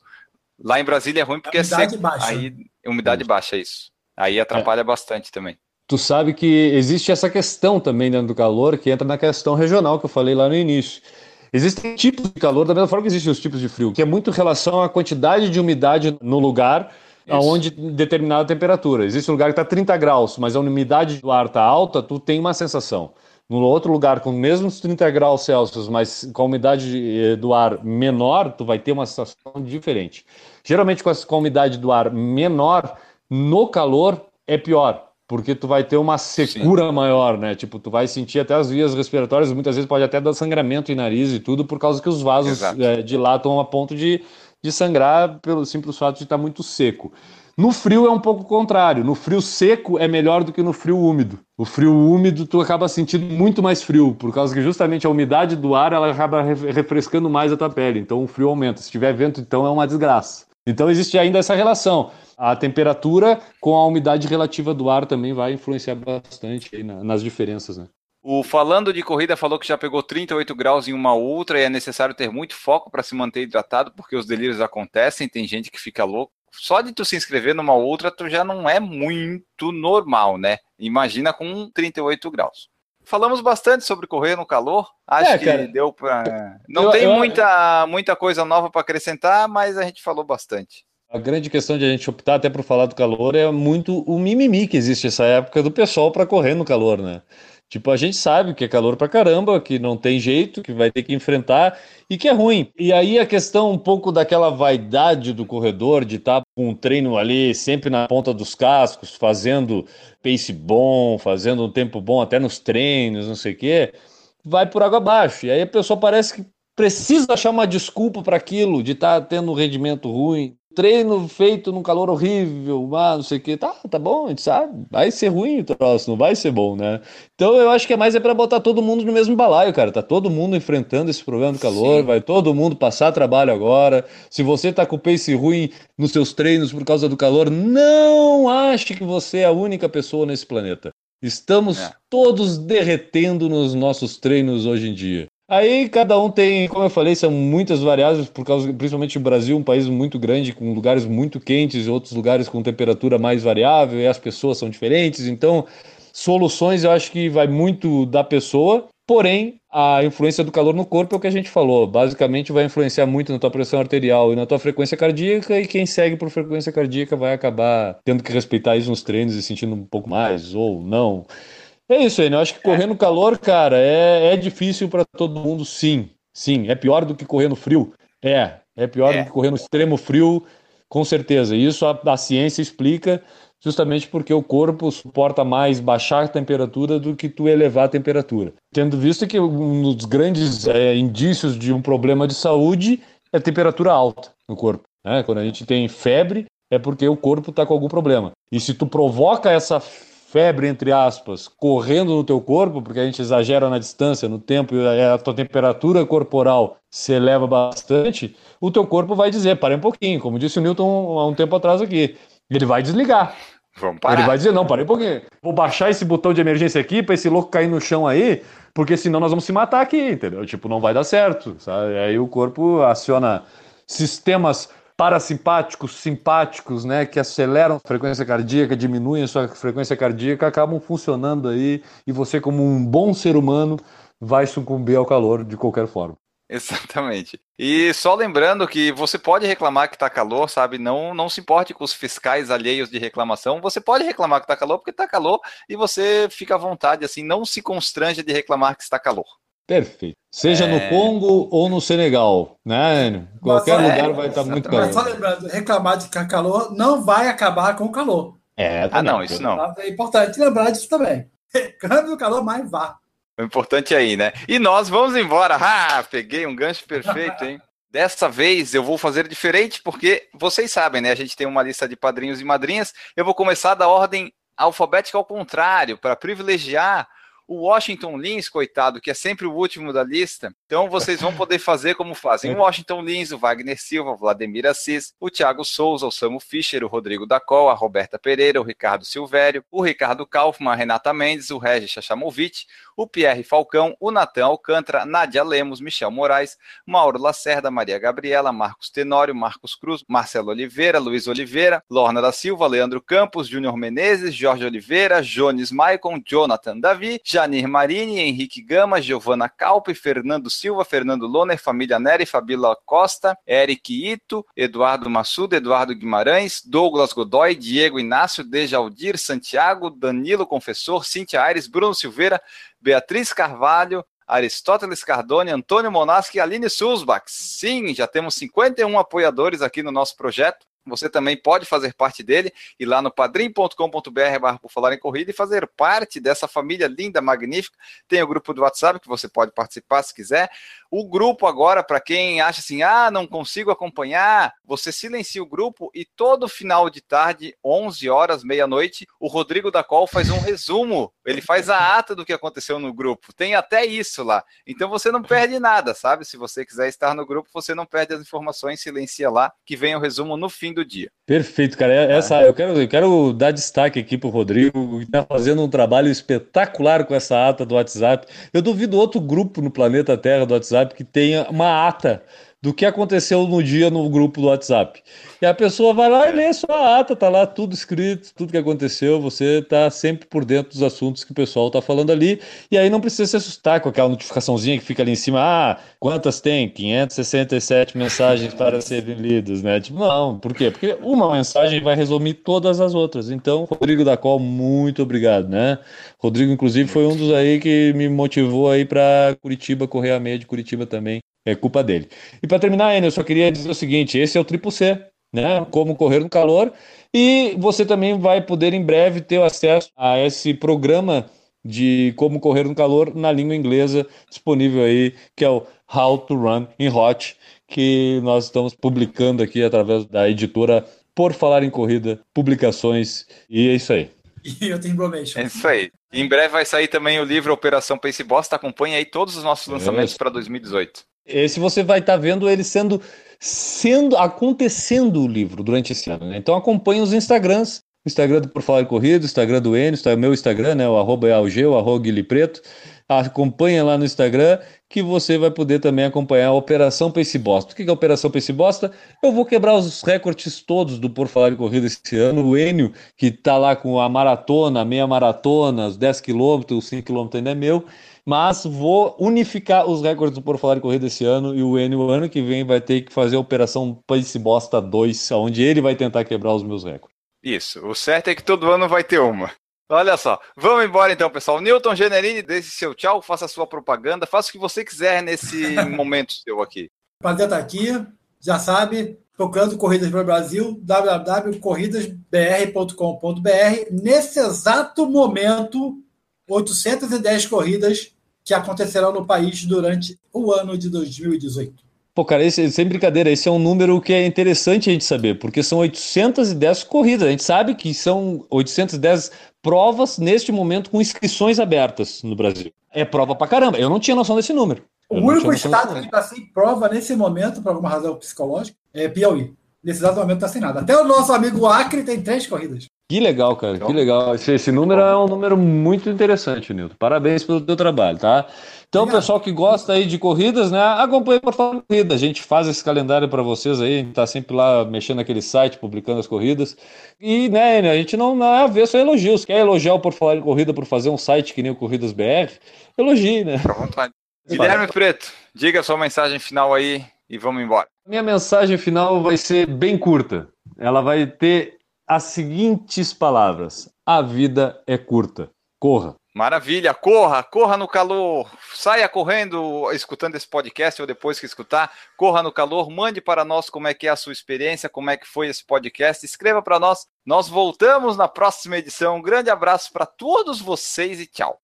Lá em Brasília é ruim porque é seco. Baixa. Aí, umidade baixa, isso. Aí atrapalha é. bastante também tu sabe que existe essa questão também dentro do calor, que entra na questão regional que eu falei lá no início. Existem tipos de calor, da mesma forma que existem os tipos de frio, que é muito em relação à quantidade de umidade no lugar aonde determinada temperatura. Existe um lugar que está 30 graus, mas a umidade do ar está alta, tu tem uma sensação. No outro lugar, com mesmos 30 graus Celsius, mas com a umidade eh, do ar menor, tu vai ter uma sensação diferente. Geralmente, com a umidade do ar menor, no calor é pior porque tu vai ter uma secura Sim. maior, né? Tipo, tu vai sentir até as vias respiratórias, muitas vezes pode até dar sangramento em nariz e tudo, por causa que os vasos é, dilatam a ponto de, de sangrar pelo simples fato de estar muito seco. No frio é um pouco contrário. No frio seco é melhor do que no frio úmido. O frio úmido tu acaba sentindo muito mais frio, por causa que justamente a umidade do ar ela acaba refrescando mais a tua pele. Então o frio aumenta. Se tiver vento, então é uma desgraça. Então existe ainda essa relação. A temperatura com a umidade relativa do ar também vai influenciar bastante na, nas diferenças, né? O Falando de Corrida falou que já pegou 38 graus em uma ultra e é necessário ter muito foco para se manter hidratado, porque os delírios acontecem, tem gente que fica louco. Só de tu se inscrever numa ultra, tu já não é muito normal, né? Imagina com 38 graus. Falamos bastante sobre correr no calor. Acho é, que cara, deu para. Não eu, tem eu, muita, muita coisa nova para acrescentar, mas a gente falou bastante. A grande questão de a gente optar até para falar do calor é muito o mimimi que existe essa época do pessoal para correr no calor, né? Tipo, a gente sabe que é calor pra caramba, que não tem jeito, que vai ter que enfrentar e que é ruim. E aí a questão um pouco daquela vaidade do corredor, de estar tá com um treino ali sempre na ponta dos cascos, fazendo pace bom, fazendo um tempo bom até nos treinos, não sei o quê, vai por água abaixo. E aí a pessoa parece que precisa achar uma desculpa para aquilo, de estar tá tendo um rendimento ruim. Treino feito num calor horrível, ah, não sei o que, tá, tá bom, a gente sabe, vai ser ruim o troço, não vai ser bom, né? Então eu acho que é mais é para botar todo mundo no mesmo balaio, cara, tá todo mundo enfrentando esse problema do calor, Sim. vai todo mundo passar trabalho agora, se você tá com o pace ruim nos seus treinos por causa do calor, não ache que você é a única pessoa nesse planeta. Estamos é. todos derretendo nos nossos treinos hoje em dia. Aí cada um tem, como eu falei, são muitas variáveis, por causa, principalmente o Brasil, um país muito grande, com lugares muito quentes e outros lugares com temperatura mais variável, e as pessoas são diferentes. Então, soluções eu acho que vai muito da pessoa, porém, a influência do calor no corpo é o que a gente falou. Basicamente, vai influenciar muito na tua pressão arterial e na tua frequência cardíaca, e quem segue por frequência cardíaca vai acabar tendo que respeitar isso nos treinos e sentindo um pouco mais, ou não. É isso aí, né? Eu acho que correr no calor, cara, é, é difícil para todo mundo, sim. Sim, é pior do que correr no frio. É, é pior é. do que correr no extremo frio, com certeza. Isso a, a ciência explica justamente porque o corpo suporta mais baixar a temperatura do que tu elevar a temperatura. Tendo visto que um dos grandes é, indícios de um problema de saúde é a temperatura alta no corpo. Né? Quando a gente tem febre, é porque o corpo está com algum problema. E se tu provoca essa febre, entre aspas, correndo no teu corpo, porque a gente exagera na distância, no tempo, e a tua temperatura corporal se eleva bastante, o teu corpo vai dizer, para um pouquinho, como disse o Newton há um tempo atrás aqui. Ele vai desligar. Vamos parar. Ele vai dizer, não, para um pouquinho. Vou baixar esse botão de emergência aqui para esse louco cair no chão aí, porque senão nós vamos se matar aqui, entendeu? Tipo, não vai dar certo, sabe? Aí o corpo aciona sistemas parasimpáticos, simpáticos, né, que aceleram a frequência cardíaca, diminuem a sua frequência cardíaca, acabam funcionando aí e você, como um bom ser humano, vai sucumbir ao calor de qualquer forma. <laughs> Exatamente. E só lembrando que você pode reclamar que está calor, sabe? Não, não se importe com os fiscais alheios de reclamação. Você pode reclamar que está calor porque está calor e você fica à vontade, assim, não se constranja de reclamar que está calor. Perfeito. Seja é... no Congo ou no Senegal, né? Qualquer Mas, lugar é, vai estar muito calor. Mas só lembrando, reclamar de calor não vai acabar com o calor. É, ah, não, isso não. É importante lembrar disso também. Reclame do calor, mas vá. O importante é aí, né? E nós vamos embora. Ah, peguei um gancho perfeito, hein? <laughs> Dessa vez eu vou fazer diferente, porque vocês sabem, né? A gente tem uma lista de padrinhos e madrinhas. Eu vou começar da ordem alfabética ao contrário, para privilegiar o Washington Lins, coitado, que é sempre o último da lista, então vocês vão poder fazer como fazem o Washington Lins, o Wagner Silva, o Vladimir Assis, o Thiago Souza, o Samu Fischer, o Rodrigo Dacol, a Roberta Pereira, o Ricardo Silvério, o Ricardo Kaufmann, a Renata Mendes, o Regis Chachamovic, o Pierre Falcão, o Natan Alcântara, Nádia Lemos, Michel Moraes, Mauro Lacerda, Maria Gabriela, Marcos Tenório, Marcos Cruz, Marcelo Oliveira, Luiz Oliveira, Lorna da Silva, Leandro Campos, Júnior Menezes, Jorge Oliveira, Jones Maicon, Jonathan Davi, Janir Marini, Henrique Gama, Giovana Calpe, Fernando Silva, Fernando Loner, Família Neri, Fabíola Costa, Eric Ito, Eduardo Massuda, Eduardo Guimarães, Douglas Godoy, Diego Inácio, Dejaldir Santiago, Danilo Confessor, Cintia Aires, Bruno Silveira, Beatriz Carvalho, Aristóteles Cardone, Antônio Monaschi e Aline Sulzbach. Sim, já temos 51 apoiadores aqui no nosso projeto. Você também pode fazer parte dele e lá no padrim.com.br por falar em corrida e fazer parte dessa família linda, magnífica. Tem o grupo do WhatsApp que você pode participar se quiser. O grupo agora, para quem acha assim, ah, não consigo acompanhar, você silencia o grupo e todo final de tarde, 11 horas, meia-noite, o Rodrigo da Col faz um resumo. Ele faz a ata do que aconteceu no grupo. Tem até isso lá. Então você não perde nada, sabe? Se você quiser estar no grupo, você não perde as informações, silencia lá, que vem o resumo no fim do dia. Perfeito, cara. É, essa, eu, quero, eu quero dar destaque aqui para o Rodrigo, que está fazendo um trabalho espetacular com essa ata do WhatsApp. Eu duvido outro grupo no planeta Terra do WhatsApp que tenha uma ata do que aconteceu no dia no grupo do WhatsApp. E a pessoa vai lá e lê sua ata, tá lá tudo escrito, tudo que aconteceu, você tá sempre por dentro dos assuntos que o pessoal tá falando ali, e aí não precisa se assustar com aquela notificaçãozinha que fica ali em cima, ah, quantas tem? 567 mensagens para serem lidas, né? Tipo, não, por quê? Porque uma mensagem vai resumir todas as outras. Então, Rodrigo da Col, muito obrigado, né? Rodrigo, inclusive, foi um dos aí que me motivou aí para Curitiba, correr a meia de Curitiba também. É culpa dele. E para terminar, Enio, eu só queria dizer o seguinte: esse é o triplo C, né? Como correr no calor. E você também vai poder em breve ter acesso a esse programa de como correr no calor na língua inglesa disponível aí, que é o How to Run in Hot, que nós estamos publicando aqui através da editora Por Falar em Corrida, publicações, e é isso aí. <laughs> E eu tenho Information. É isso aí. Em breve vai sair também o livro Operação Pace Bosta. Acompanhe aí todos os nossos lançamentos para 2018. Esse você vai estar tá vendo ele sendo, sendo acontecendo o livro durante esse ano. Né? Então acompanhe os Instagrams, Instagram do Por Falar em Corrida, Instagram do Enio, o meu Instagram, né, o arroba é alg, o arroba Guilherme Preto. Acompanha lá no Instagram que você vai poder também acompanhar a Operação Pace Bosta. O que é a Operação Pace Bosta? Eu vou quebrar os recordes todos do Por Falar em Corrida esse ano. O Enio, que está lá com a maratona, a meia maratona, os 10 quilômetros, os 5 quilômetros ainda é meu. Mas vou unificar os recordes do Por Falar em Corrida esse ano e o Enio, ano que vem, vai ter que fazer a Operação Pace Bosta 2, onde ele vai tentar quebrar os meus recordes. Isso. O certo é que todo ano vai ter uma. Olha só, vamos embora então, pessoal. Newton Generini, deixe seu tchau, faça a sua propaganda, faça o que você quiser nesse <laughs> momento seu aqui. Prazer estar aqui, já sabe, procurando Corridas para o Brasil, www.corridasbr.com.br. Nesse exato momento, 810 corridas que acontecerão no país durante o ano de 2018. Pô, cara, esse, sem brincadeira, esse é um número que é interessante a gente saber, porque são 810 corridas. A gente sabe que são 810 provas neste momento com inscrições abertas no Brasil. É prova pra caramba. Eu não tinha noção desse número. O único estado que está sem prova nesse momento, por alguma razão psicológica, é Piauí. Nesse exato momento está sem nada. Até o nosso amigo Acre tem três corridas. Que legal, cara, que legal. Esse, esse número é um número muito interessante, Nilton. Parabéns pelo teu trabalho, tá? Então, o pessoal que gosta aí de corridas, né, acompanhe por favor corrida. A gente faz esse calendário para vocês aí, a gente tá sempre lá mexendo naquele site, publicando as corridas. E, né, a gente não, não é avesso a elogios. Quer elogiar o Por Falar em Corrida por fazer um site que nem o Corridas BR? Elogie, né? Fica à vontade. <laughs> Guilherme Preto, diga a sua mensagem final aí e vamos embora. Minha mensagem final vai ser bem curta. Ela vai ter as seguintes palavras: A vida é curta. Corra. Maravilha, corra, corra no calor, saia correndo escutando esse podcast ou depois que escutar, corra no calor, mande para nós como é que é a sua experiência, como é que foi esse podcast, escreva para nós. Nós voltamos na próxima edição. Um grande abraço para todos vocês e tchau.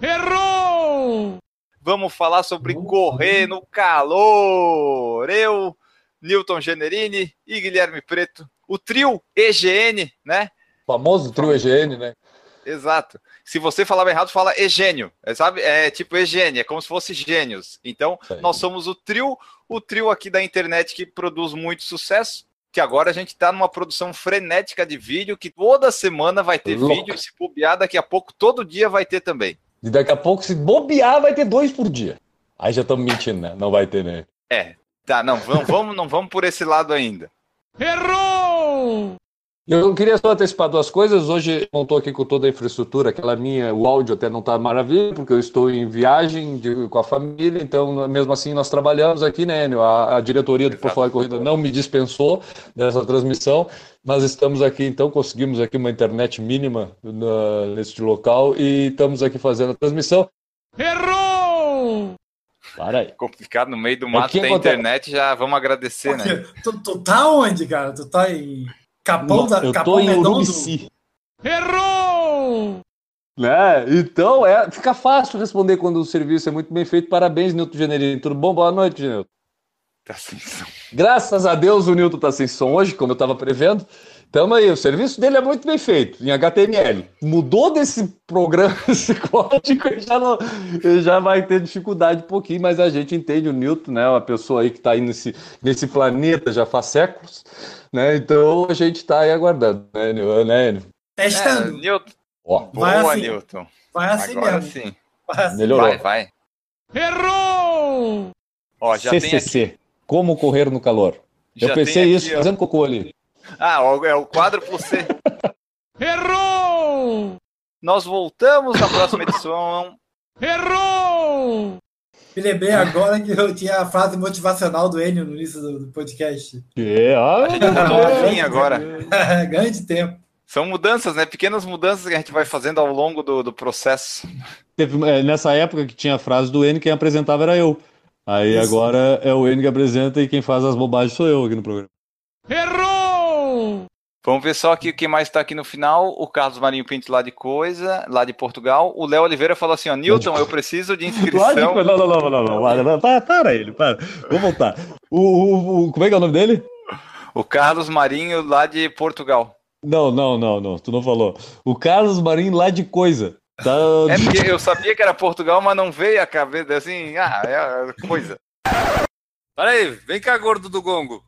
Errou! Vamos falar sobre correr no calor. Eu Newton Generini e Guilherme Preto. O trio EGN, né? O famoso trio EGN, né? Exato. Se você falava errado, fala egênio. É, sabe? É tipo egênio, é como se fosse gênios. Então, nós somos o trio, o trio aqui da internet que produz muito sucesso. Que agora a gente está numa produção frenética de vídeo, que toda semana vai ter Louca. vídeo, e se bobear, daqui a pouco, todo dia vai ter também. E daqui a pouco, se bobear, vai ter dois por dia. Aí já estamos mentindo, né? Não vai ter, né? É, Tá, não, vamos, vamos, não vamos por esse lado ainda. Errou! Eu queria só antecipar duas coisas. Hoje não estou aqui com toda a infraestrutura, aquela minha, o áudio até não está maravilha, porque eu estou em viagem de, com a família, então mesmo assim nós trabalhamos aqui, né, Enio? A, a diretoria do Por Falar Corrida não me dispensou dessa transmissão, mas estamos aqui, então conseguimos aqui uma internet mínima na, neste local e estamos aqui fazendo a transmissão. Errou! Para aí. Complicado no meio do mato da internet, já vamos agradecer, Porque, né? Tu, tu tá onde, cara? Tu tá em Capão da Eu Capão tô em Redondo? Urubici. Errou! Né? Então, é, fica fácil responder quando o serviço é muito bem feito. Parabéns, Nilton Generini. Tudo bom? Boa noite, Nilton. Tá sem som. Graças a Deus o Nilton tá sem som hoje, como eu estava prevendo. Tamo aí, o serviço dele é muito bem feito, em HTML. Mudou desse programa, <laughs> esse código, ele já, não, ele já vai ter dificuldade um pouquinho, mas a gente entende o Newton, né? Uma pessoa aí que está aí nesse, nesse planeta já faz séculos, né? Então a gente está aí aguardando, né, né, Enio? Testando. É, Newton. Ó, Vai Boa, assim. Newton. Vai assim Agora mesmo. sim. Vai assim. melhorou. Vai, vai. Errou! Ó, já tem aqui. CCC, como correr no calor. Já eu pensei aqui, isso ó. fazendo cocô ali. Ah, é o quadro pro você. Errou! Nós voltamos na próxima edição. Errou! Me lembrei agora que eu tinha a frase motivacional do Enio no início do, do podcast. É, ó, <laughs> Tá novinho agora. <laughs> Ganho de tempo. São mudanças, né? Pequenas mudanças que a gente vai fazendo ao longo do, do processo. Teve, é, nessa época que tinha a frase do N, quem apresentava era eu. Aí Isso. agora é o N que apresenta e quem faz as bobagens sou eu aqui no programa. Errou! Vamos ver só aqui o que mais está aqui no final. O Carlos Marinho Pinto lá de coisa, lá de Portugal. O Léo Oliveira falou assim: ó, Newton, eu preciso de inscrição. Não, não, não, não, não, para, não, para, para ele, para. Vamos voltar. O, o, o- como é que é o nome dele? O Carlos Marinho lá de Portugal. Não, não, não, não, tu não falou. O Carlos Marinho lá de coisa. Tá... É porque eu sabia que era Portugal, mas não veio a cabeça assim, ah, é coisa. Para aí, vem cá, gordo do gongo.